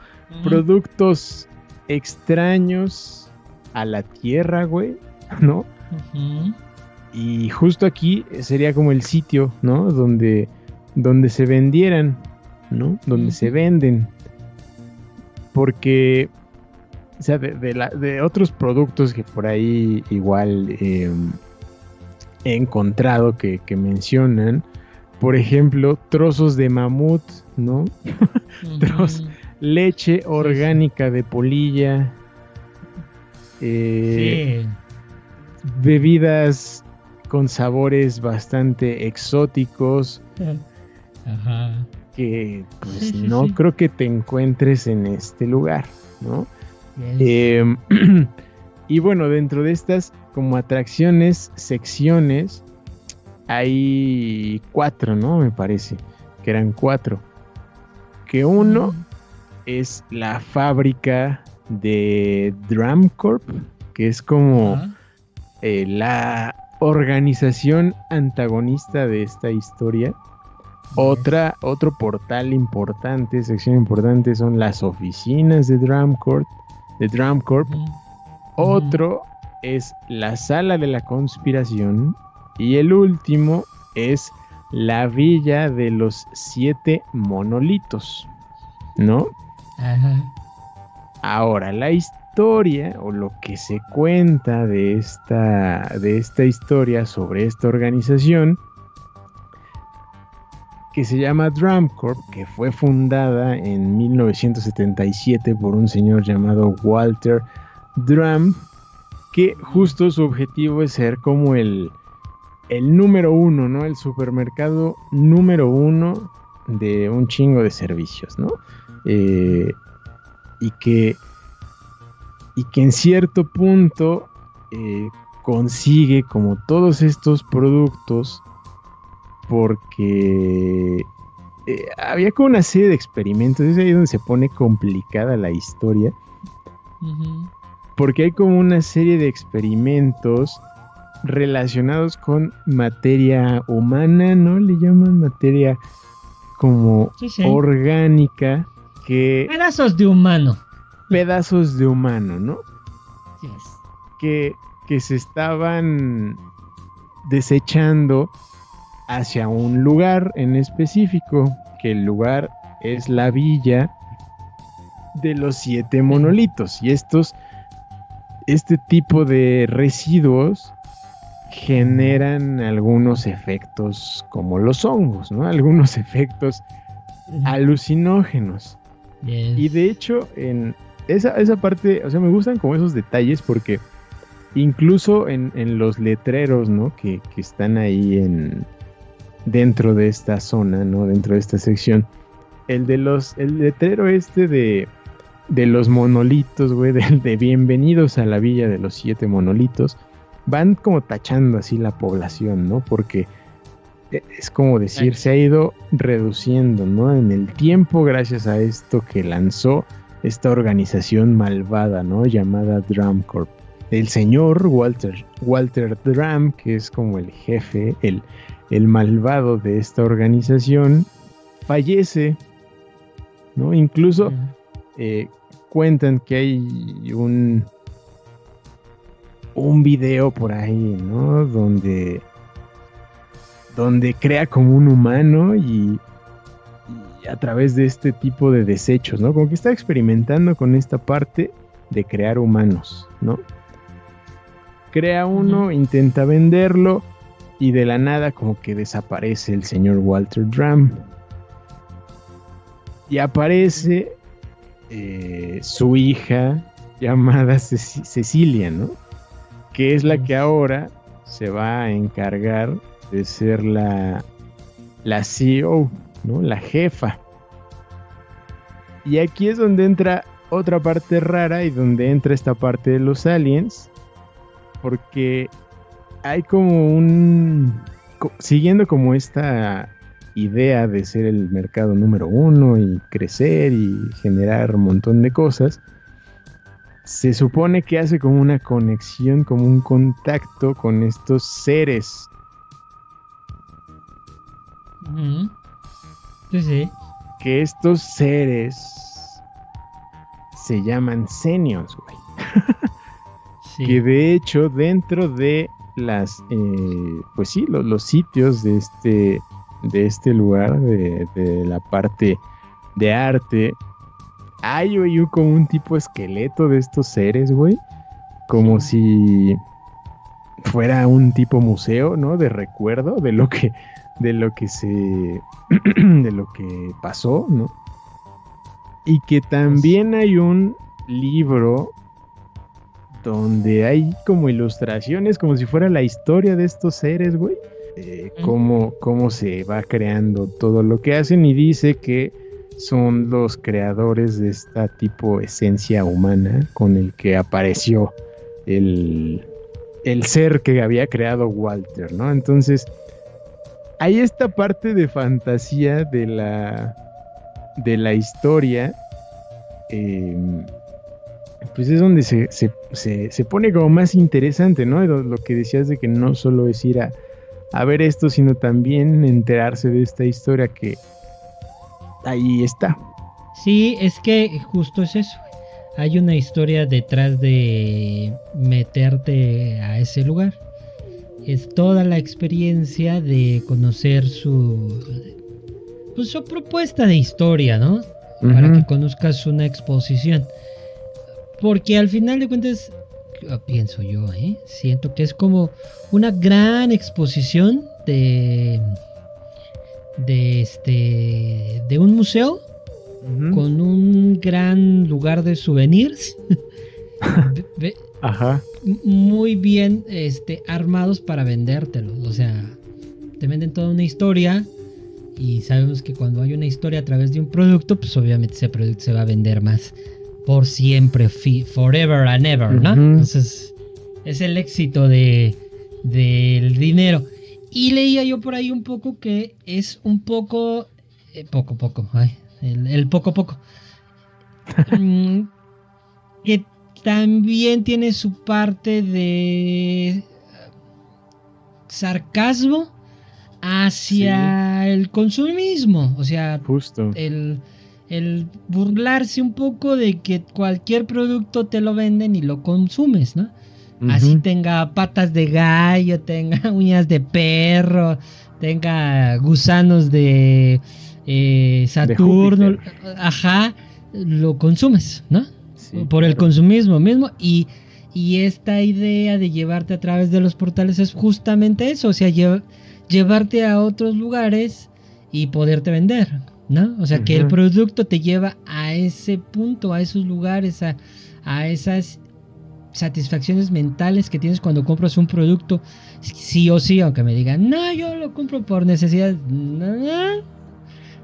Speaker 2: productos extraños a la Tierra, güey, ¿no? Y justo aquí sería como el sitio, ¿no? Donde, donde se vendieran, ¿no? Donde se venden. Porque, o sea, de, otros productos que por ahí igual em, encontrado que, que mencionan, por ejemplo, trozos de mamut, ¿no? leche orgánica de polilla. Eh, bebidas con sabores bastante exóticos. Ajá. Que pues no creo que te encuentres en este lugar, ¿no? Em, [clears throat] y bueno, dentro de estas como atracciones, secciones, hay cuatro, ¿no? Me parece que eran cuatro. Que uno es la fábrica de Drumcorp, que es como eh, la organización antagonista de esta historia. Otra, otro portal importante, sección importante, son las oficinas de Drumcorp. De Drumcorp. Otro es la sala de la conspiración y el último es la villa de los siete monolitos, ¿no? Ajá. Ahora, la historia o lo que se cuenta de esta, de esta historia sobre esta organización que se llama Drumcorp, que fue fundada en 1977 por un señor llamado Walter Drum, que justo su objetivo es ser como el, el número uno, ¿no? El supermercado número uno de un chingo de servicios, ¿no? Eh, y que y que en cierto punto eh, consigue como todos estos productos porque eh, había como una serie de experimentos, es ahí donde se pone complicada la historia, porque hay como una serie de experimentos relacionados con materia humana, ¿no? Le llaman materia como orgánica que...
Speaker 1: Pedazos de humano.
Speaker 2: Pedazos de humano, ¿no? Que, que se estaban desechando hacia un lugar en específico, que el lugar es la villa de los siete monolitos. Y estos, este tipo de residuos generan algunos efectos como los hongos, ¿no? Algunos [laughs] efectos alucinógenos. Y de hecho, en, esa, esa parte, o sea, me gustan como esos detalles porque incluso en, los letreros, ¿no? Que, que, están ahí en dentro de esta zona, ¿no? Dentro de esta sección. El de los, el letrero este de, de los monolitos, güey, [laughs] de, de bienvenidos a la villa de los siete monolitos, van como tachando así la población, ¿no? Porque e, es como decir, se ha ido reduciendo, ¿no? En el tiempo gracias a esto que lanzó esta organización malvada, ¿no? Llamada Drum Corp. El señor Walter, Walter Drum, que es como el jefe, el, el malvado de esta organización, fallece, ¿no? Incluso eh, cuentan que hay un, un video por ahí, ¿no? Donde, donde crea como un humano y, a través de este tipo de desechos, ¿no? Como que está experimentando con esta parte de crear humanos, ¿no? Crea uno, intenta venderlo y de la nada como que desaparece el señor Walter Drum. Y aparece eh, su hija llamada Cecilia, ¿no? Que es la que ahora se va a encargar de ser la, la CEO ¿no? La jefa. Y aquí es donde entra otra parte rara y donde entra esta parte de los aliens. Porque hay como un... Siguiendo como esta idea de ser el mercado número uno y crecer y generar un montón de cosas, se supone que hace como una conexión, como un contacto con estos seres. Que estos seres se llaman senios, güey. Que de hecho, dentro de las, eh, pues sí, los, sitios de este, de este lugar, de, la parte de arte, hay, güey, como un tipo esqueleto de estos seres, güey. Como si fuera un tipo museo, ¿no? De recuerdo de lo que de lo que se [clears throat] de lo que pasó, ¿no? Y que también hay un libro donde hay como ilustraciones, como si fuera la historia de estos seres, güey. Eh, cómo, cómo se va creando todo lo que hacen y dice que son los creadores de esta tipo esencia humana con el que apareció el, el ser que había creado Walter, ¿no? Entonces, hay esta parte de fantasía de la, de la historia. Em, pues es donde se, se, pone como más interesante, ¿no? Lo, que decías de que no solo es ir a, a, ver esto, sino también enterarse de esta historia que ahí está.
Speaker 1: Sí, es que justo es eso. Hay una historia detrás de meterte a ese lugar es toda la experiencia de conocer su pues su propuesta de historia, ¿no? Para que conozcas una exposición. Porque al final de cuentas, pienso yo, ¿eh? siento que es como una gran exposición de de este de un museo con un gran lugar de souvenirs. [laughs]
Speaker 2: Ajá.
Speaker 1: Muy bien este, armados para vendértelos. O sea, te venden toda una historia. Y sabemos que cuando hay una historia a través de un producto, pues obviamente ese producto se va a vender más por siempre, forever and ever, ¿no? Entonces, es el éxito de, del dinero. Y leía yo por ahí un poco que es un poco, eh, poco, poco, ay, el, el poco, poco. [laughs] Mm, que también tiene su parte de sarcasmo hacia el consumismo. O sea,
Speaker 2: Justo.
Speaker 1: El, burlarse un poco de que cualquier producto te lo venden y lo consumes, ¿no? Así tenga patas de gallo, tenga [laughs] uñas de perro, tenga gusanos de eh, Saturno, ajá, lo consumes, ¿no? por el consumismo mismo. Y, esta idea de llevarte a través de los portales es justamente eso, o sea, llevarte a otros lugares y poderte vender, ¿no? O sea, que el producto te lleva a ese punto, a esos lugares, a, a esas satisfacciones mentales que tienes cuando compras un producto, sí o sí, aunque me digan, no, yo lo compro por necesidad.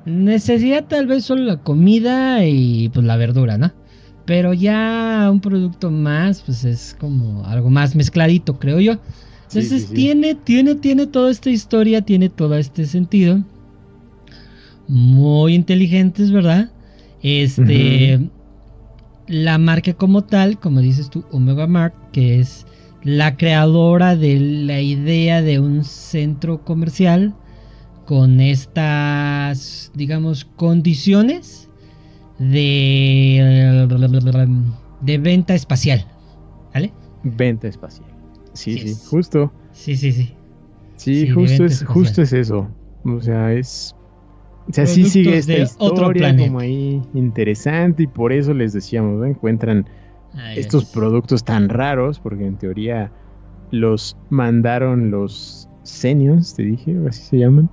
Speaker 1: necesidad tal vez solo la comida y pues la verdura, ¿no? Pero ya un producto más, pues es como algo más mezcladito, creo yo. Entonces tiene, tiene, tiene toda esta historia, tiene todo este sentido. Muy inteligentes, ¿verdad? Este, la marca como tal, como dices tú, Omega Mark, que es la creadora de la idea de un centro comercial con estas, digamos, condiciones de, de venta espacial. ¿Vale?
Speaker 2: Venta espacial. Sí, sí, justo.
Speaker 1: Sí, sí, sí.
Speaker 2: Sí, justo, es, justo es eso. O sea, es o sea, sí sigue esta historia como ahí interesante y por eso les decíamos, encuentran estos productos tan raros, porque en teoría los mandaron los Senions, te dije, así se llaman.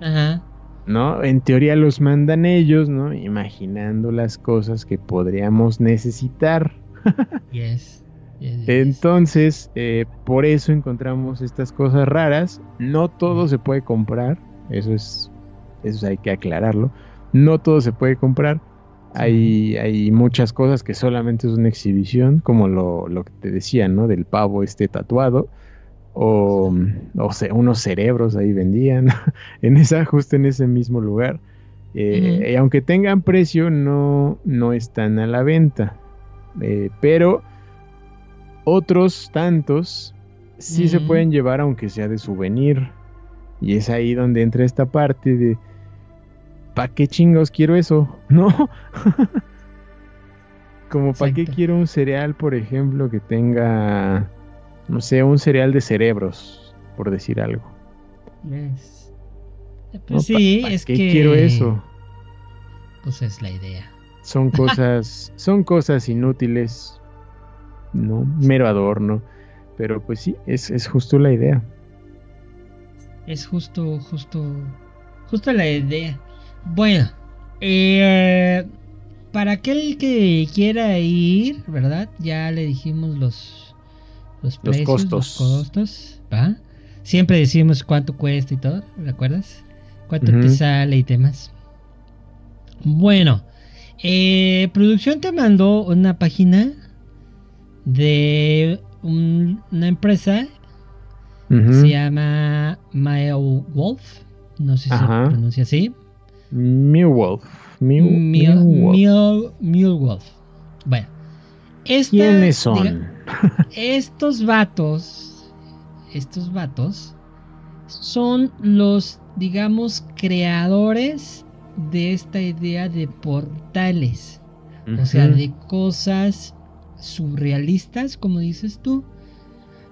Speaker 2: Ajá. ¿No? En teoría los mandan ellos, ¿no? Imaginando las cosas que podríamos necesitar. [laughs] yes. Entonces, eh, por eso encontramos estas cosas raras. No todo se puede comprar. Eso es eso hay que aclararlo. No todo se puede comprar. Hay, hay muchas cosas que solamente es una exhibición, como lo, lo que te decía, ¿no? Del pavo este tatuado. O, o sea, unos cerebros ahí vendían. [laughs] en esa, justo en ese mismo lugar. Eh, y aunque tengan precio, no, no están a la venta. Eh, pero otros tantos sí se pueden llevar aunque sea de souvenir. Y es ahí donde entra esta parte de ¿para qué chingos quiero eso? [laughs] ¿No? Como para qué quiero un cereal, por ejemplo, que tenga, no sé, un cereal de cerebros, por decir algo.
Speaker 1: Pues sí, es
Speaker 2: qué quiero eso?
Speaker 1: Pues es la idea.
Speaker 2: Son [laughs] cosas, son cosas inútiles, no, mero adorno, pero pues sí, es, es justo la idea.
Speaker 1: Es justo, justo, justo la idea. Bueno, eh, para aquel que quiera ir, ¿verdad? Ya le dijimos los, los precios,
Speaker 2: costos.
Speaker 1: Los costos ¿va? Siempre decimos cuánto cuesta y todo, ¿recuerdas? Cuánto te sale y temas. Bueno, eh, producción te mandó una página de una empresa se llama Wolf. No sé si se pronuncia así.
Speaker 2: Millwolf.
Speaker 1: Millwolf. Bueno.
Speaker 2: ¿Quiénes son?
Speaker 1: estos vatos, estos vatos, son los, digamos, creadores de esta idea de portales. O sea, de cosas surrealistas, como dices tú,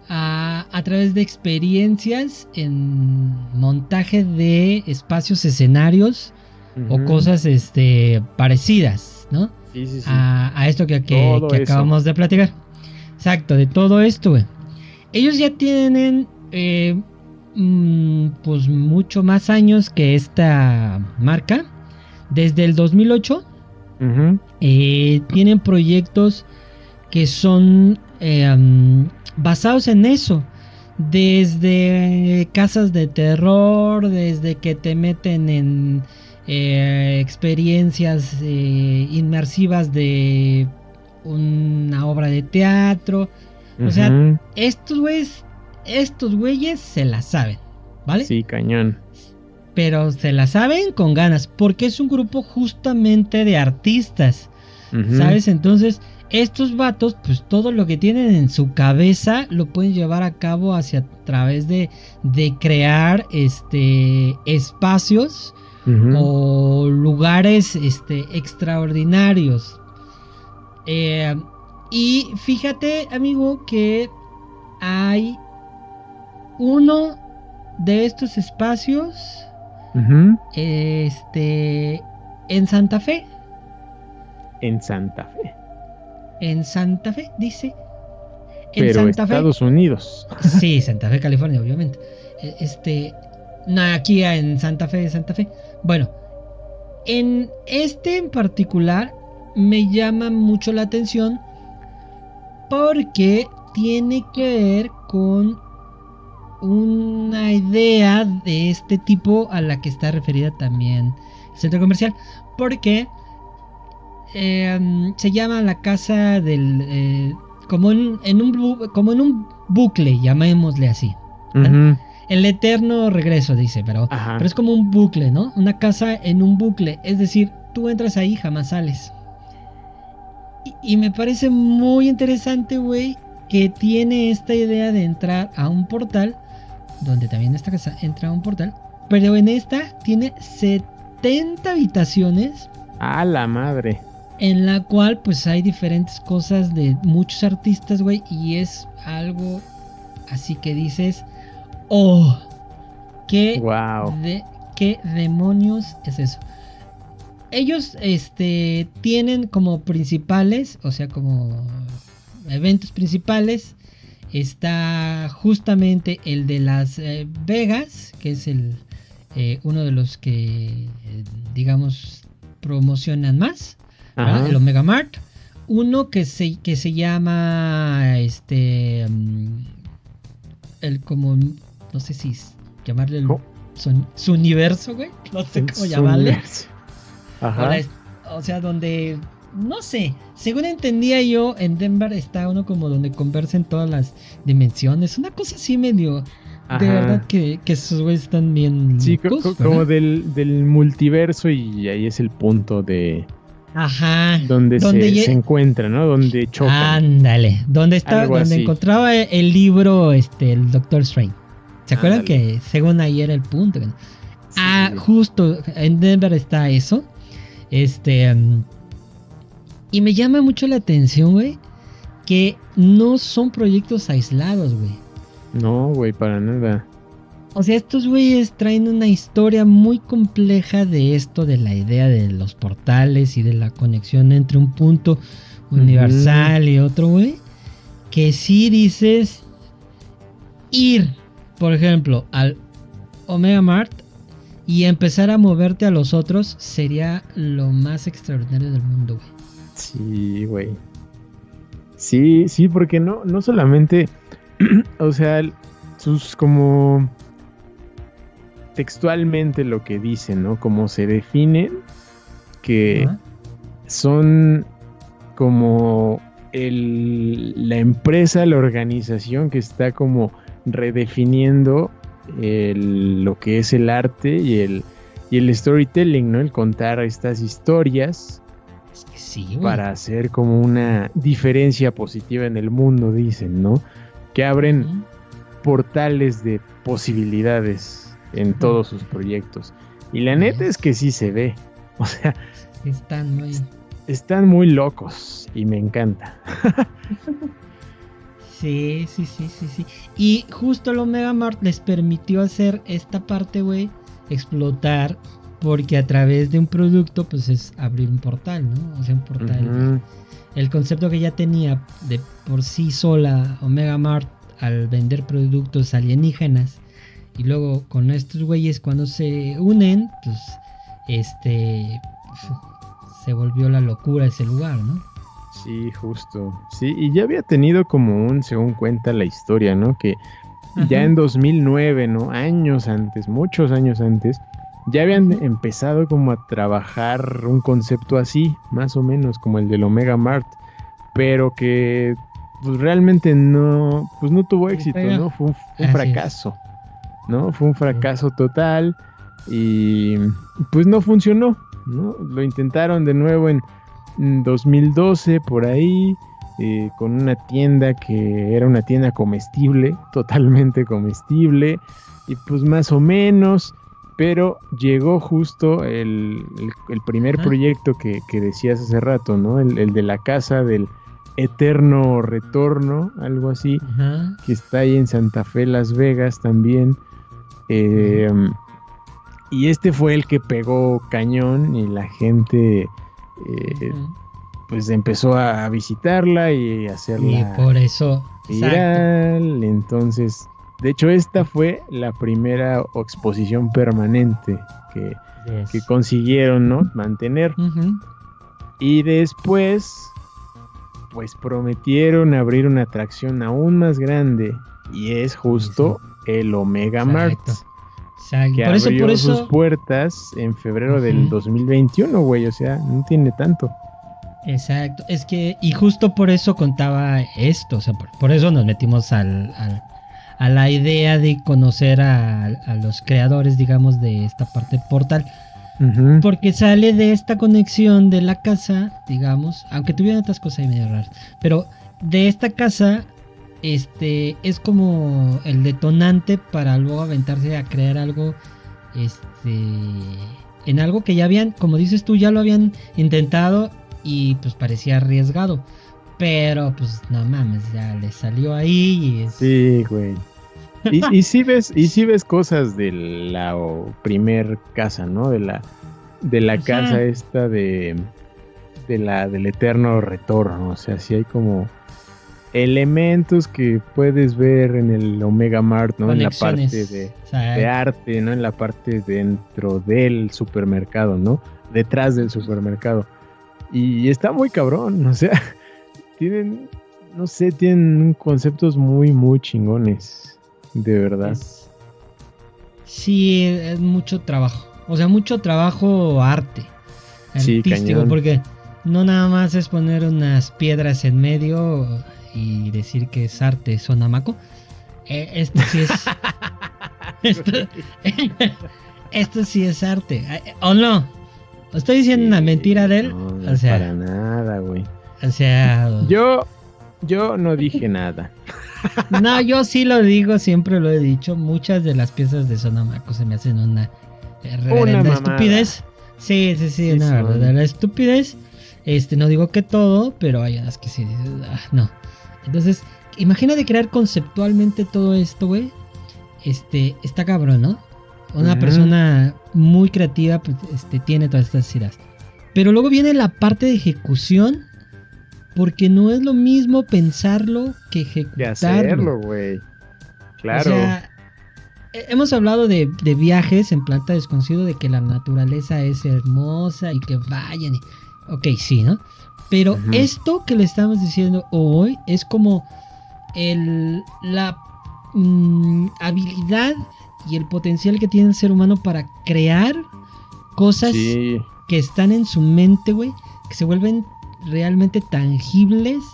Speaker 1: a, a, través de experiencias en montaje de espacios escenarios o cosas este, parecidas, ¿no? Sí, sí, sí. A, esto que, que, acabamos de platicar. Exacto, de todo esto, güey. Ellos ya tienen, eh, mm, pues, mucho más años que esta marca. Desde el 2008 eh, tienen proyectos que son eh, basados en eso desde casas de terror, desde que te meten en eh, experiencias eh, inmersivas de una obra de teatro. O sea, estos güeyes, estos güeyes se la saben, ¿vale?
Speaker 2: Sí, cañón.
Speaker 1: Pero se la saben con ganas, porque es un grupo justamente de artistas, ¿sabes? Entonces, estos vatos, pues todo lo que tienen en su cabeza lo pueden llevar a cabo hacia través de, de crear este espacios o lugares este, extraordinarios. Eh, y fíjate, amigo, que hay uno de estos espacios este, en Santa Fe.
Speaker 2: En Santa Fe.
Speaker 1: En Santa Fe, dice.
Speaker 2: En Pero Estados Unidos. [laughs]
Speaker 1: Sí, Santa Fe, California, obviamente. E, este, no, aquí en Santa Fe, Santa Fe. Bueno, En este en particular me llama mucho la atención porque tiene que ver con una idea de este tipo a la que está referida también el centro comercial. Porque em, se llama la casa del... Eh, como, en, un, como en un bucle, llamémosle así. El eterno regreso, dice, pero, pero es como un bucle, ¿no? Una casa en un bucle. Es decir, tú entras ahí, jamás sales. Y, me parece muy interesante, güey, que tiene esta idea de entrar a un portal, donde también esta casa entra a un portal, pero en esta tiene 70 habitaciones.
Speaker 2: A la madre.
Speaker 1: En la cual pues hay diferentes cosas de muchos artistas, güey, y es algo así que dices, oh, qué, de, qué demonios es eso ellos este, tienen como principales, o sea, como eventos principales, está justamente el de Las eh, Vegas, que es el eh, uno de los que, digamos, promocionan más, el Omega Mart. Uno que se, que se llama, este, mm, el como, no sé si llamarle el, su, universo, güey, no sé cómo llamarle. O sea, donde, no sé, según entendía yo, en Denver está uno como donde conversen todas las dimensiones. Una cosa así medio... De verdad que, que esos güeyes están bien.
Speaker 2: Sí, como del, multiverso y ahí es el punto de...
Speaker 1: Ajá.
Speaker 2: Donde, se, encuentra, ¿no? Donde choca.
Speaker 1: Ándale. Donde está, donde encontraba el libro, este, el Doctor Strange. ¿Se acuerdan que según ahí era el punto? Ah, justo en Denver está eso. Este. Mm, y me llama mucho la atención, güey, que no son proyectos aislados, güey.
Speaker 2: No, güey, para nada.
Speaker 1: O sea, estos güeyes traen una historia muy compleja de esto, de la idea de los portales y de la conexión entre un punto universal y otro, güey. Que si dices ir, por ejemplo, al Omega Mart y empezar a moverte a los otros sería lo más extraordinario del mundo, güey.
Speaker 2: Sí, güey. Sí, sí, porque no, no solamente, [clears throat] o sea, sus como textualmente lo que dicen, ¿no? Como se definen, que son como el, la empresa, la organización que está como redefiniendo lo que es el arte y el, y el storytelling, ¿no? El contar estas historias para hacer como una diferencia positiva en el mundo, dicen, ¿no? Que abren portales de posibilidades en todos sus proyectos. Y la neta es que sí se ve. [laughs] O sea,
Speaker 1: están muy...
Speaker 2: Están muy locos y me encanta. [laughs]
Speaker 1: Sí, sí, sí, sí, sí. Y justo el Omega Mart les permitió hacer esta parte, güey, explotar, porque a través de un producto, pues es abrir un portal, ¿no? O sea, un portal. El concepto que ya tenía de por sí sola Omega Mart al vender productos alienígenas, y luego con estos güeyes cuando se unen, pues, este, se volvió la locura ese lugar, ¿no?
Speaker 2: Sí, justo. Sí, y ya había tenido como un, según cuenta la historia, ¿no? Que ya en 2009, ¿no? Años antes, muchos años antes, ya habían empezado como a trabajar un concepto así, más o menos, como el del Omega Mart, pero que pues realmente no, pues no tuvo éxito, ¿no? Fue un, fracaso, ¿no? Fue un fracaso total y pues no funcionó, ¿no? Lo intentaron de nuevo en 2012 por ahí, eh, con una tienda que era una tienda comestible, [laughs] totalmente comestible, y pues más o menos, pero llegó justo el, primer proyecto que, decías hace rato, ¿no? El, de la casa del eterno retorno, algo así, que está ahí en Santa Fe, Las Vegas también. Em, y este fue el que pegó cañón y la gente eh, pues empezó a visitarla y hacerla
Speaker 1: y por eso
Speaker 2: viral. Entonces, De hecho, esta fue la primera exposición permanente que, consiguieron ¿no? mantener. Y después, pues prometieron abrir una atracción aún más grande. Y es justo el Omega Mart. Que por eso, abrió sus puertas en febrero del 2021, güey. O sea, no tiene tanto.
Speaker 1: Exacto. Es que, y justo por eso contaba esto. O sea, por, eso nos metimos al, a la idea de conocer a, a, los creadores, digamos, de esta parte portal. Porque sale de esta conexión de la casa, digamos, aunque tuvieran otras cosas ahí medio raras, pero de esta casa, este, es como el detonante para luego aventarse a crear algo, este, en algo que ya habían, como dices tú, ya lo habían intentado y pues parecía arriesgado. Pero pues no mames, ya le salió ahí y
Speaker 2: Sí, güey. Y, si [laughs] ves, y si ves cosas de la primer casa, ¿no? De la, de la casa esta de, de la, del eterno retorno. O sea, si hay como elementos que puedes ver en el Omega Mart, ¿no? En la parte de, de, arte, ¿no? En la parte dentro del supermercado, ¿no? Detrás del supermercado. Y está muy cabrón, [laughs] o sea, tienen, no sé, tienen conceptos muy, muy chingones. De verdad.
Speaker 1: sí, es mucho trabajo. O sea, mucho trabajo arte. Artístico, porque no nada más es poner unas piedras en medio y decir que es arte sonamaco. Eh, esto sí es. [laughs] [laughs] esto, sí es arte. ¿O no? ¿Estoy diciendo una mentira de él?
Speaker 2: No, o sea, para nada, güey.
Speaker 1: O sea.
Speaker 2: Yo. Yo no dije nada. [laughs]
Speaker 1: No, yo sí lo digo, siempre lo he dicho. Muchas de las piezas de Sonamaco se me hacen una reverenda estupidez. Sí, sí, sí, una verdadera estupidez. Este, no digo que todo, pero hay unas que sí ah, no. Entonces, imagínate crear conceptualmente todo esto, güey. Este, está cabrón, ¿no? Una persona muy creativa, pues, este, tiene todas estas ideas. Pero luego viene la parte de ejecución porque no es lo mismo pensarlo que ejecutarlo. De hacerlo,
Speaker 2: güey. Claro. O sea,
Speaker 1: hemos hablado de, viajes en planta desconocido, de que la naturaleza es hermosa y que vayan. Y, ok, sí, ¿no? Pero esto que le estamos diciendo hoy es como el, la mm, habilidad y el potencial que tiene el ser humano para crear cosas que están en su mente, güey, que se vuelven realmente tangibles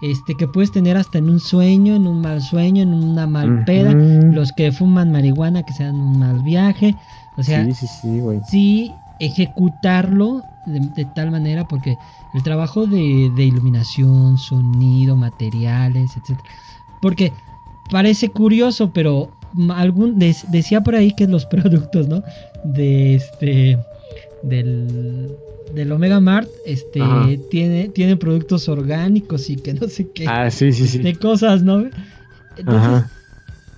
Speaker 1: este que puedes tener hasta en un sueño, en un mal sueño, en una mal peda, los que fuman marihuana que sean un mal viaje, o sea, sí, sí, sí, sí ejecutarlo de, tal manera porque el trabajo de, iluminación, sonido, materiales, etcétera, porque parece curioso, pero algún decía por ahí que los [laughs] productos, ¿no? De este del del Omega Mart este tiene, tiene productos orgánicos y que no sé qué.
Speaker 2: Ah, sí, sí, sí.
Speaker 1: De cosas, ¿no? Entonces,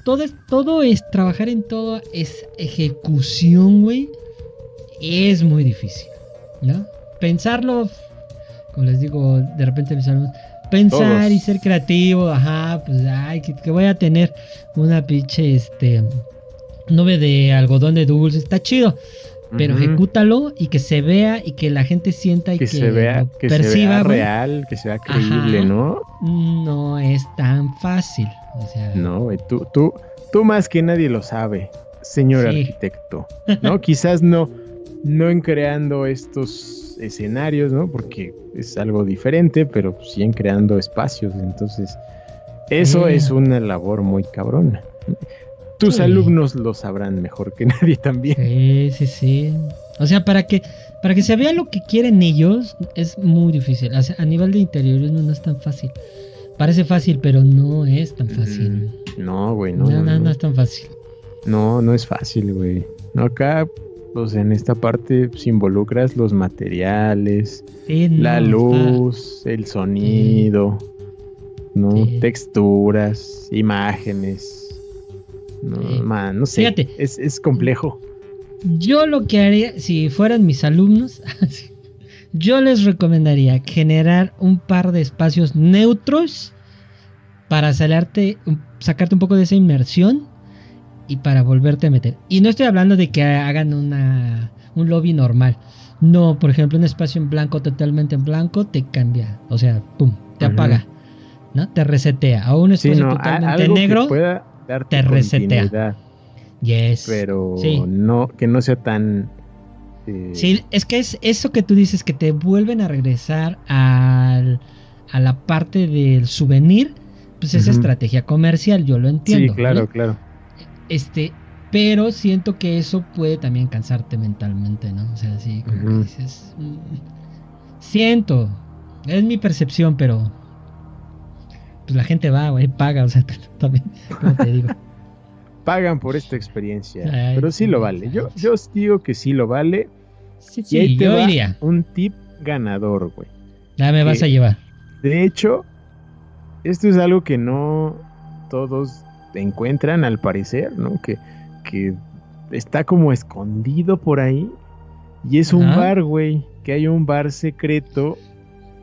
Speaker 1: todo es, todo es, trabajar en todo es ejecución, güey. Es muy difícil, ¿no? Pensarlo, como les digo, de repente mis alumnos, pensar y ser creativo, ajá, pues, ay, que, voy a tener una pinche, este, nube de algodón de dulce, está chido pero ejecútalo y que se vea y que la gente sienta y que,
Speaker 2: se vea, que perciba, real, que sea creíble, ¿no?
Speaker 1: No es tan fácil.
Speaker 2: no, güey, tú, tú, tú más que nadie lo sabe, señor arquitecto, ¿no? [laughs] Quizás no, no en creando estos escenarios, ¿no? Porque es algo diferente, pero sí en creando espacios, entonces eso es una labor muy cabrona. Tus alumnos lo sabrán mejor que [laughs] nadie también.
Speaker 1: Sí, sí, sí. O sea, para que, para que se vea lo que quieren ellos es muy difícil. a nivel de interiorismo no es tan fácil. Parece fácil, pero no es tan fácil.
Speaker 2: Mm, no, güey, no
Speaker 1: no, no. es tan fácil.
Speaker 2: No, no es fácil, güey. No, acá, pues en esta parte pues, involucras los materiales, la luz, el sonido, ¿no? Texturas, imágenes no, no sé. Fíjate. Es, complejo.
Speaker 1: Yo lo que haría, si fueran mis alumnos, [laughs] yo les recomendaría generar un par de espacios neutros para salarte, sacarte un poco de esa inmersión y para volverte a meter. Y no estoy hablando de que hagan una, un lobby normal. No, por ejemplo, un espacio en blanco, totalmente en blanco, te cambia. O sea, pum, te apaga. ¿No? Te resetea. A un espacio totalmente negro, te resetea.
Speaker 2: Yes. Pero no, que no sea tan.
Speaker 1: Eh, sí, es que es eso que tú dices, que te vuelven a regresar al, a la parte del souvenir. Pues es estrategia comercial, yo lo entiendo.
Speaker 2: Sí, claro, claro.
Speaker 1: Este, pero siento que eso puede también cansarte mentalmente, ¿no? O sea, sí, como que dices. Mm, siento, es mi percepción, pero. Pues la gente va, güey, paga, o sea, [laughs] también, como te digo. [laughs]
Speaker 2: Pagan por esta experiencia, pero sí lo vale. Yo, yo os digo que sí lo vale.
Speaker 1: Sí, sí, y ahí te yo iría.
Speaker 2: Un tip ganador, güey.
Speaker 1: Ya me vas a llevar.
Speaker 2: De hecho, esto es algo que no todos encuentran al parecer, ¿no? Que que está como escondido por ahí. Y es un bar, güey. Que hay un bar secreto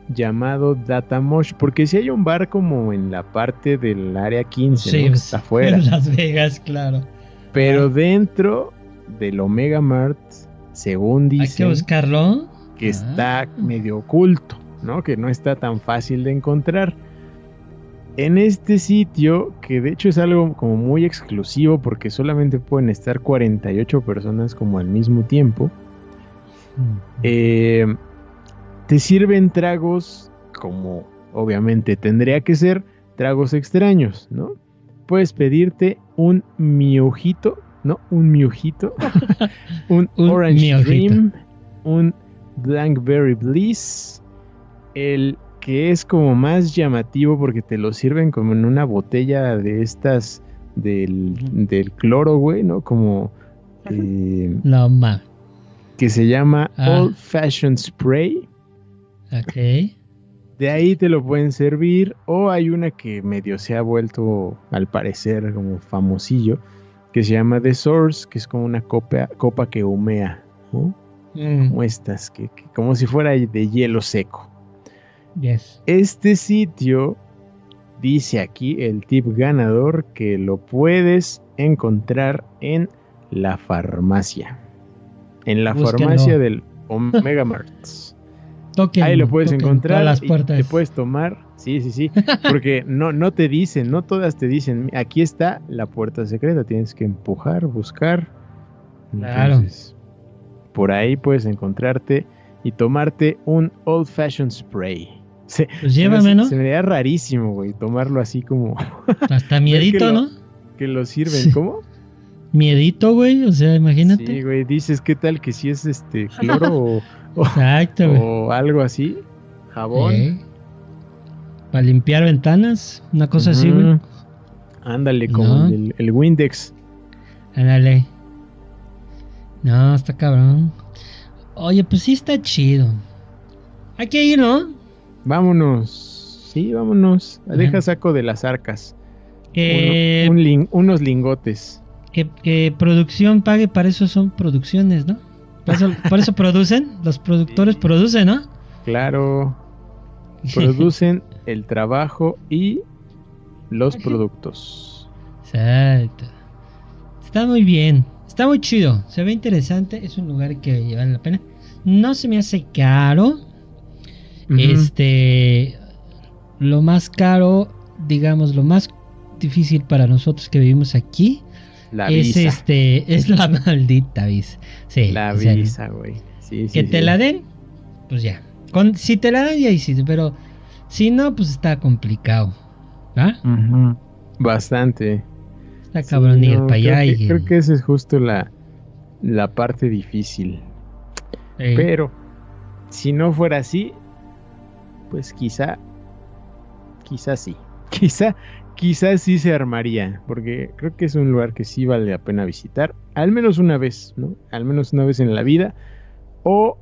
Speaker 2: llamado Datamosh. Porque si hay un bar como en la parte del área 15, que está afuera.
Speaker 1: En Las Vegas, claro.
Speaker 2: Pero dentro del Omega Mart, según dice.
Speaker 1: Hay que buscarlo.
Speaker 2: Que ah. está medio oculto, ¿no? Que no está tan fácil de encontrar en este sitio, que de hecho es algo como muy exclusivo porque solamente pueden estar 48 personas como al mismo tiempo, eh, te sirven tragos como obviamente tendría que ser tragos extraños, ¿no? Puedes pedirte un miojito, ¿no? Un miojito, [laughs] un, Orange Dream, un Blackberry Bliss, el que es como más llamativo porque te lo sirven como en una botella de estas del, del cloro, güey, ¿no? Como...
Speaker 1: Eh, no, ma.
Speaker 2: Que se llama ah. Old Fashioned Spray.
Speaker 1: Ok.
Speaker 2: De ahí te lo pueden servir. O hay una que medio se ha vuelto, al parecer, como famosillo. Que se llama The Source, que es como una copa, copa que humea. ¿no? Mm. Como estas, que, como si fuera de hielo seco. Este sitio dice aquí el tip ganador que lo puedes encontrar en la farmacia. En la farmacia del Omega Marts. [laughs] Ahí lo puedes encontrar las puertas. te puedes tomar. Sí, sí, sí. Porque [laughs] no, no te dicen, no todas te dicen, aquí está la puerta secreta. Tienes que empujar, buscar.
Speaker 1: Claro.
Speaker 2: por ahí puedes encontrarte y tomarte un old fashioned spray. Se,
Speaker 1: pues llévame, ¿no?
Speaker 2: Se me veía rarísimo, güey, tomarlo así como. [laughs]
Speaker 1: Hasta miedito, ¿no?
Speaker 2: Que lo sirven, ¿cómo?
Speaker 1: Miedito, güey, o sea, imagínate.
Speaker 2: Sí, güey, dices, ¿qué tal que si es este cloro [laughs] o, Exacto, o, algo así? Jabón.
Speaker 1: Para limpiar ventanas, una cosa así, güey.
Speaker 2: Ándale, como el, el Windex.
Speaker 1: Ándale. No, está cabrón. Oye, pues sí está chido. Hay que ir, ¿no?
Speaker 2: Vámonos. Sí, vámonos. Deja saco de las arcas. unos lingotes.
Speaker 1: Que, producción pague, para eso son producciones, ¿no? Por [laughs] eso, producen, los productores producen, ¿no?
Speaker 2: Claro. Producen [laughs] el trabajo y los productos.
Speaker 1: Exacto. Está muy bien. Está muy chido. Se ve interesante. Es un lugar que vale la pena. No se me hace caro. Este, lo más caro, digamos, lo más difícil para nosotros que vivimos aquí es este, es la [laughs] maldita visa. Sí,
Speaker 2: la visa, güey.
Speaker 1: que te la den, pues ya. Con, si te la dan, ya hiciste, pero si no, pues está complicado. ¿Ah?
Speaker 2: Bastante.
Speaker 1: Está cabrón ir para allá.
Speaker 2: Creo, que, creo que esa es justo la, la parte difícil. Pero, si no fuera así, pues quizá, quizá sí. [laughs] Quizá, quizá sí se armaría, porque creo que es un lugar que sí vale la pena visitar, al menos una vez, ¿no? Al menos una vez en la vida. O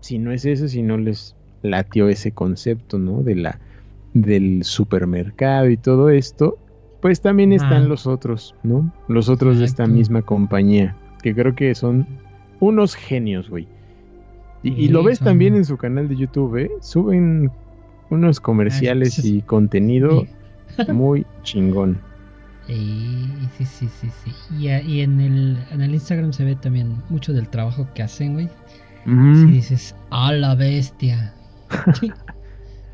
Speaker 2: si no es eso, si no les latió ese concepto, ¿no? De la, del supermercado y todo esto, pues también están los otros, ¿no? Los otros de esta misma compañía, que creo que son unos genios, güey. Y, lo ves también en su canal de YouTube, ¿eh? Suben unos comerciales y contenido [laughs] muy chingón.
Speaker 1: Sí, sí, sí, sí, sí. Y, en, el, en el Instagram se ve también mucho del trabajo que hacen, güey. Si dices, a la bestia. [laughs]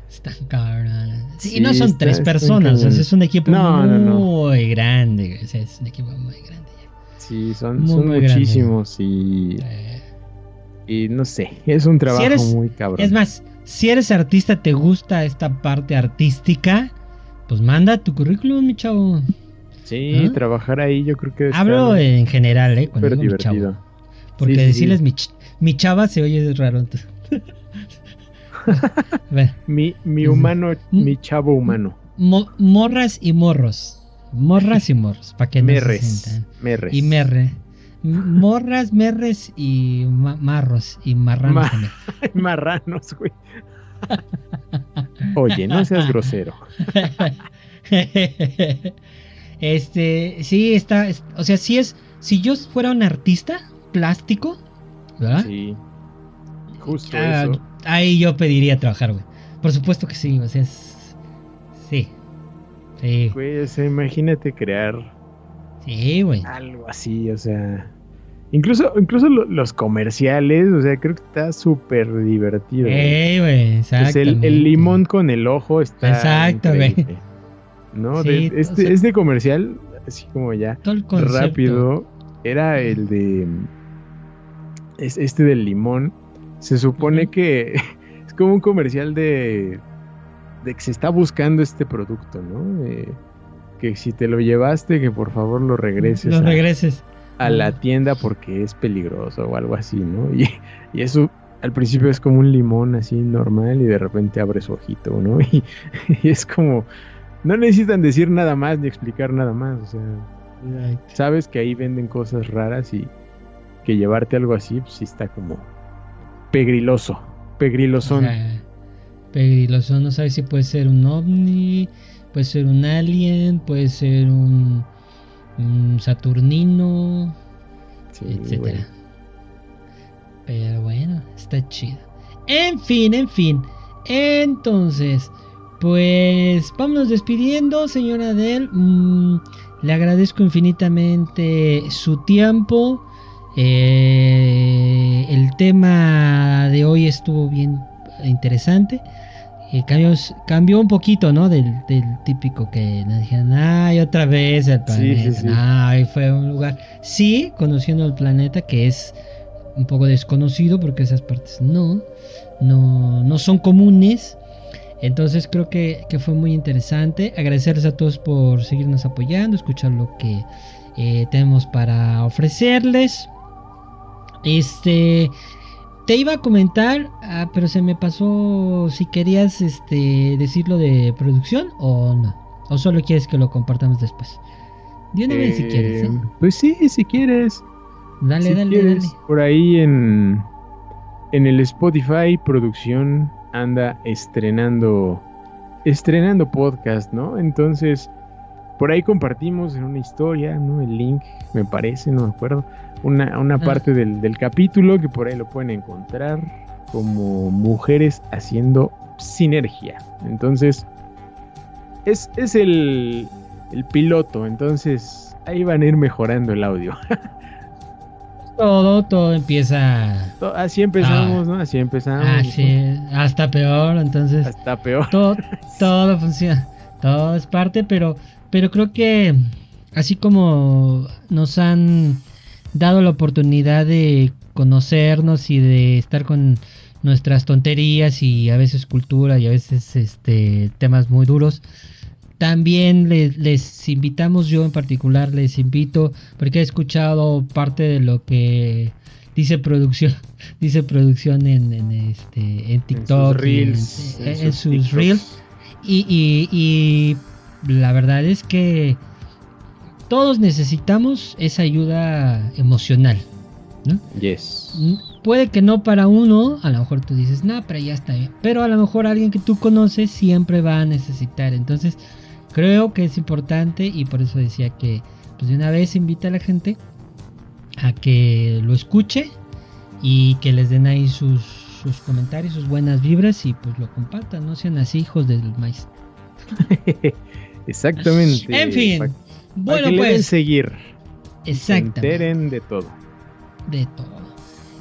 Speaker 1: Están cabrones. y no son tres personas, es un equipo muy grande. es un equipo muy grande.
Speaker 2: Sí, son, son muchísimos y. Y no sé, [laughs] es un trabajo muy cabrón.
Speaker 1: Es más, si eres artista, te gusta esta parte artística, pues manda tu currículum, mi chavo.
Speaker 2: Sí, trabajar ahí yo creo que...
Speaker 1: Hablo en general, ¿eh? Cuando digo mi chavo. Porque decirles Mi, mi, chava se oye raro. [laughs]
Speaker 2: mi, mi humano, mi chavo humano.
Speaker 1: morras y morros. Morras y morros, para que no
Speaker 2: merres,
Speaker 1: Merres. Y merre. Morras, merres y marros y marranos [laughs]
Speaker 2: marranos, güey. Oye, no seas grosero. [laughs]
Speaker 1: este, sí, está, o sea, si es, si yo fuera un artista plástico, ¿verdad?
Speaker 2: Sí. Justo ah, eso.
Speaker 1: Ahí yo pediría trabajar, güey. Por supuesto que sí, o sea, es, sí.
Speaker 2: Sí. Güey, imagínate crear
Speaker 1: Sí, güey.
Speaker 2: Algo así, o sea. Incluso, incluso los comerciales, o sea, creo que está súper divertido.
Speaker 1: Sí, güey, exacto.
Speaker 2: el, limón con el ojo está.
Speaker 1: Exacto, güey.
Speaker 2: ¿No? este, este comercial, así como ya rápido, era el de. este del limón. Se supone que [laughs] es como un comercial de. de que se está buscando este producto, ¿no? Que si te lo llevaste, que por favor lo regreses.
Speaker 1: Lo regreses.
Speaker 2: A, la tienda porque es peligroso o algo así, ¿no? [laughs] Y, eso al principio es como un limón así normal y de repente abre su ojito, ¿no? [laughs] Y, es como, no necesitan decir nada más ni explicar nada más, o sea, sabes que ahí venden cosas raras y que llevarte algo así, pues sí está como pegriloso, pegrilosón.
Speaker 1: Pegrilosón, no sabes si puede ser un ovni, Puede ser un alien, puede ser un, saturnino, etcétera. Pero bueno, está chido. En fin, en fin. Entonces, pues vámonos despidiendo, señora Adel. Mm, le agradezco infinitamente su tiempo. Eh, el tema de hoy estuvo bien interesante cambió, un poquito, ¿no? Del, típico que nos dijeron, ay, otra vez el planeta. Ay, fue un lugar. Sí, conociendo el planeta, que es un poco desconocido, porque esas partes no, no, no son comunes. Entonces creo que, fue muy interesante. Agradecerles a todos por seguirnos apoyando, escuchar lo que eh, tenemos para ofrecerles. Este. Te iba a comentar, ah, pero se me pasó si querías este, decirlo de producción o no. O solo quieres que lo compartamos después. De una vez si quieres. ¿eh?
Speaker 2: Eh, pues sí, si quieres.
Speaker 1: Dale, dale, dale.
Speaker 2: Por ahí en, en el Spotify producción anda estrenando estrenando podcast, ¿no? Entonces, por ahí compartimos en una historia, ¿no? El link, me parece, no me acuerdo una, parte del, capítulo que por ahí lo pueden encontrar como mujeres haciendo sinergia. Entonces, es, es el, el piloto, entonces ahí van a ir mejorando el audio. [laughs]
Speaker 1: todo, todo empieza.
Speaker 2: Así empezamos, ¿no? Así empezamos. Así,
Speaker 1: hasta peor, entonces.
Speaker 2: Hasta peor.
Speaker 1: Todo, [laughs] todo funciona. Todo es parte, pero, pero creo que así como nos han dado la oportunidad de conocernos y de estar con nuestras tonterías y a veces cultura y a veces este temas muy duros. También les, invitamos, yo en particular les invito, porque he escuchado parte de lo que dice producción, [laughs] dice producción en, este, en TikTok, en sus reels, y, y la verdad es que todos necesitamos esa ayuda emocional. ¿no?
Speaker 2: Yes.
Speaker 1: Mm, puede que no para uno, a lo mejor tú dices, no, pero ya está bien. Pero a lo mejor alguien que tú conoces siempre va a necesitar. Entonces, creo que es importante y por eso decía que, pues de una vez invita a la gente a que lo escuche y que les den ahí sus, sus comentarios, sus buenas vibras y pues lo compartan. No sean así hijos del maíz. [laughs]
Speaker 2: Exactamente.
Speaker 1: En fin. Bueno, pues.
Speaker 2: seguir.
Speaker 1: Exactamente. Se
Speaker 2: enteren de todo.
Speaker 1: De todo.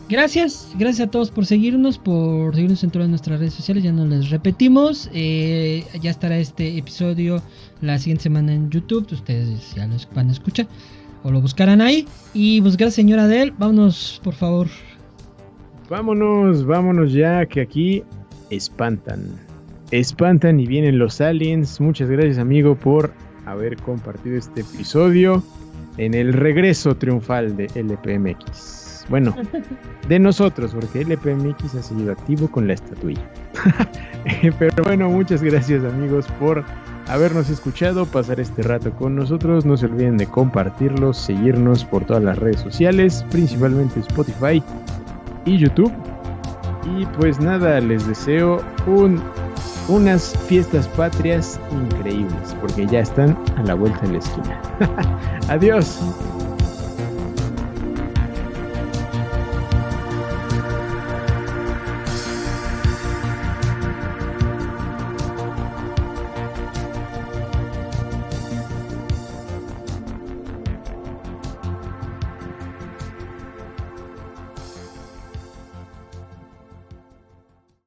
Speaker 1: Gracias, gracias a todos por seguirnos, por seguirnos en todas nuestras redes sociales, ya no les repetimos, eh, ya estará este episodio la siguiente semana en YouTube, ustedes ya lo van a escuchar o lo buscarán ahí. Y pues gracias señora Adel, vámonos por favor.
Speaker 2: Vámonos, vámonos ya, que aquí espantan. Espantan y vienen los aliens. Muchas gracias amigo por haber compartido este episodio en el regreso triunfal de LPMX. Bueno, [laughs] de nosotros, porque LPMX ha seguido activo con la estatuilla. [laughs] Pero bueno, muchas gracias amigos por habernos escuchado, pasar este rato con nosotros. No se olviden de compartirlos, seguirnos por todas las redes sociales, principalmente Spotify y YouTube. Y pues nada, les deseo un, unas fiestas patrias increíbles, porque ya están a la vuelta de la esquina. [laughs] Adiós.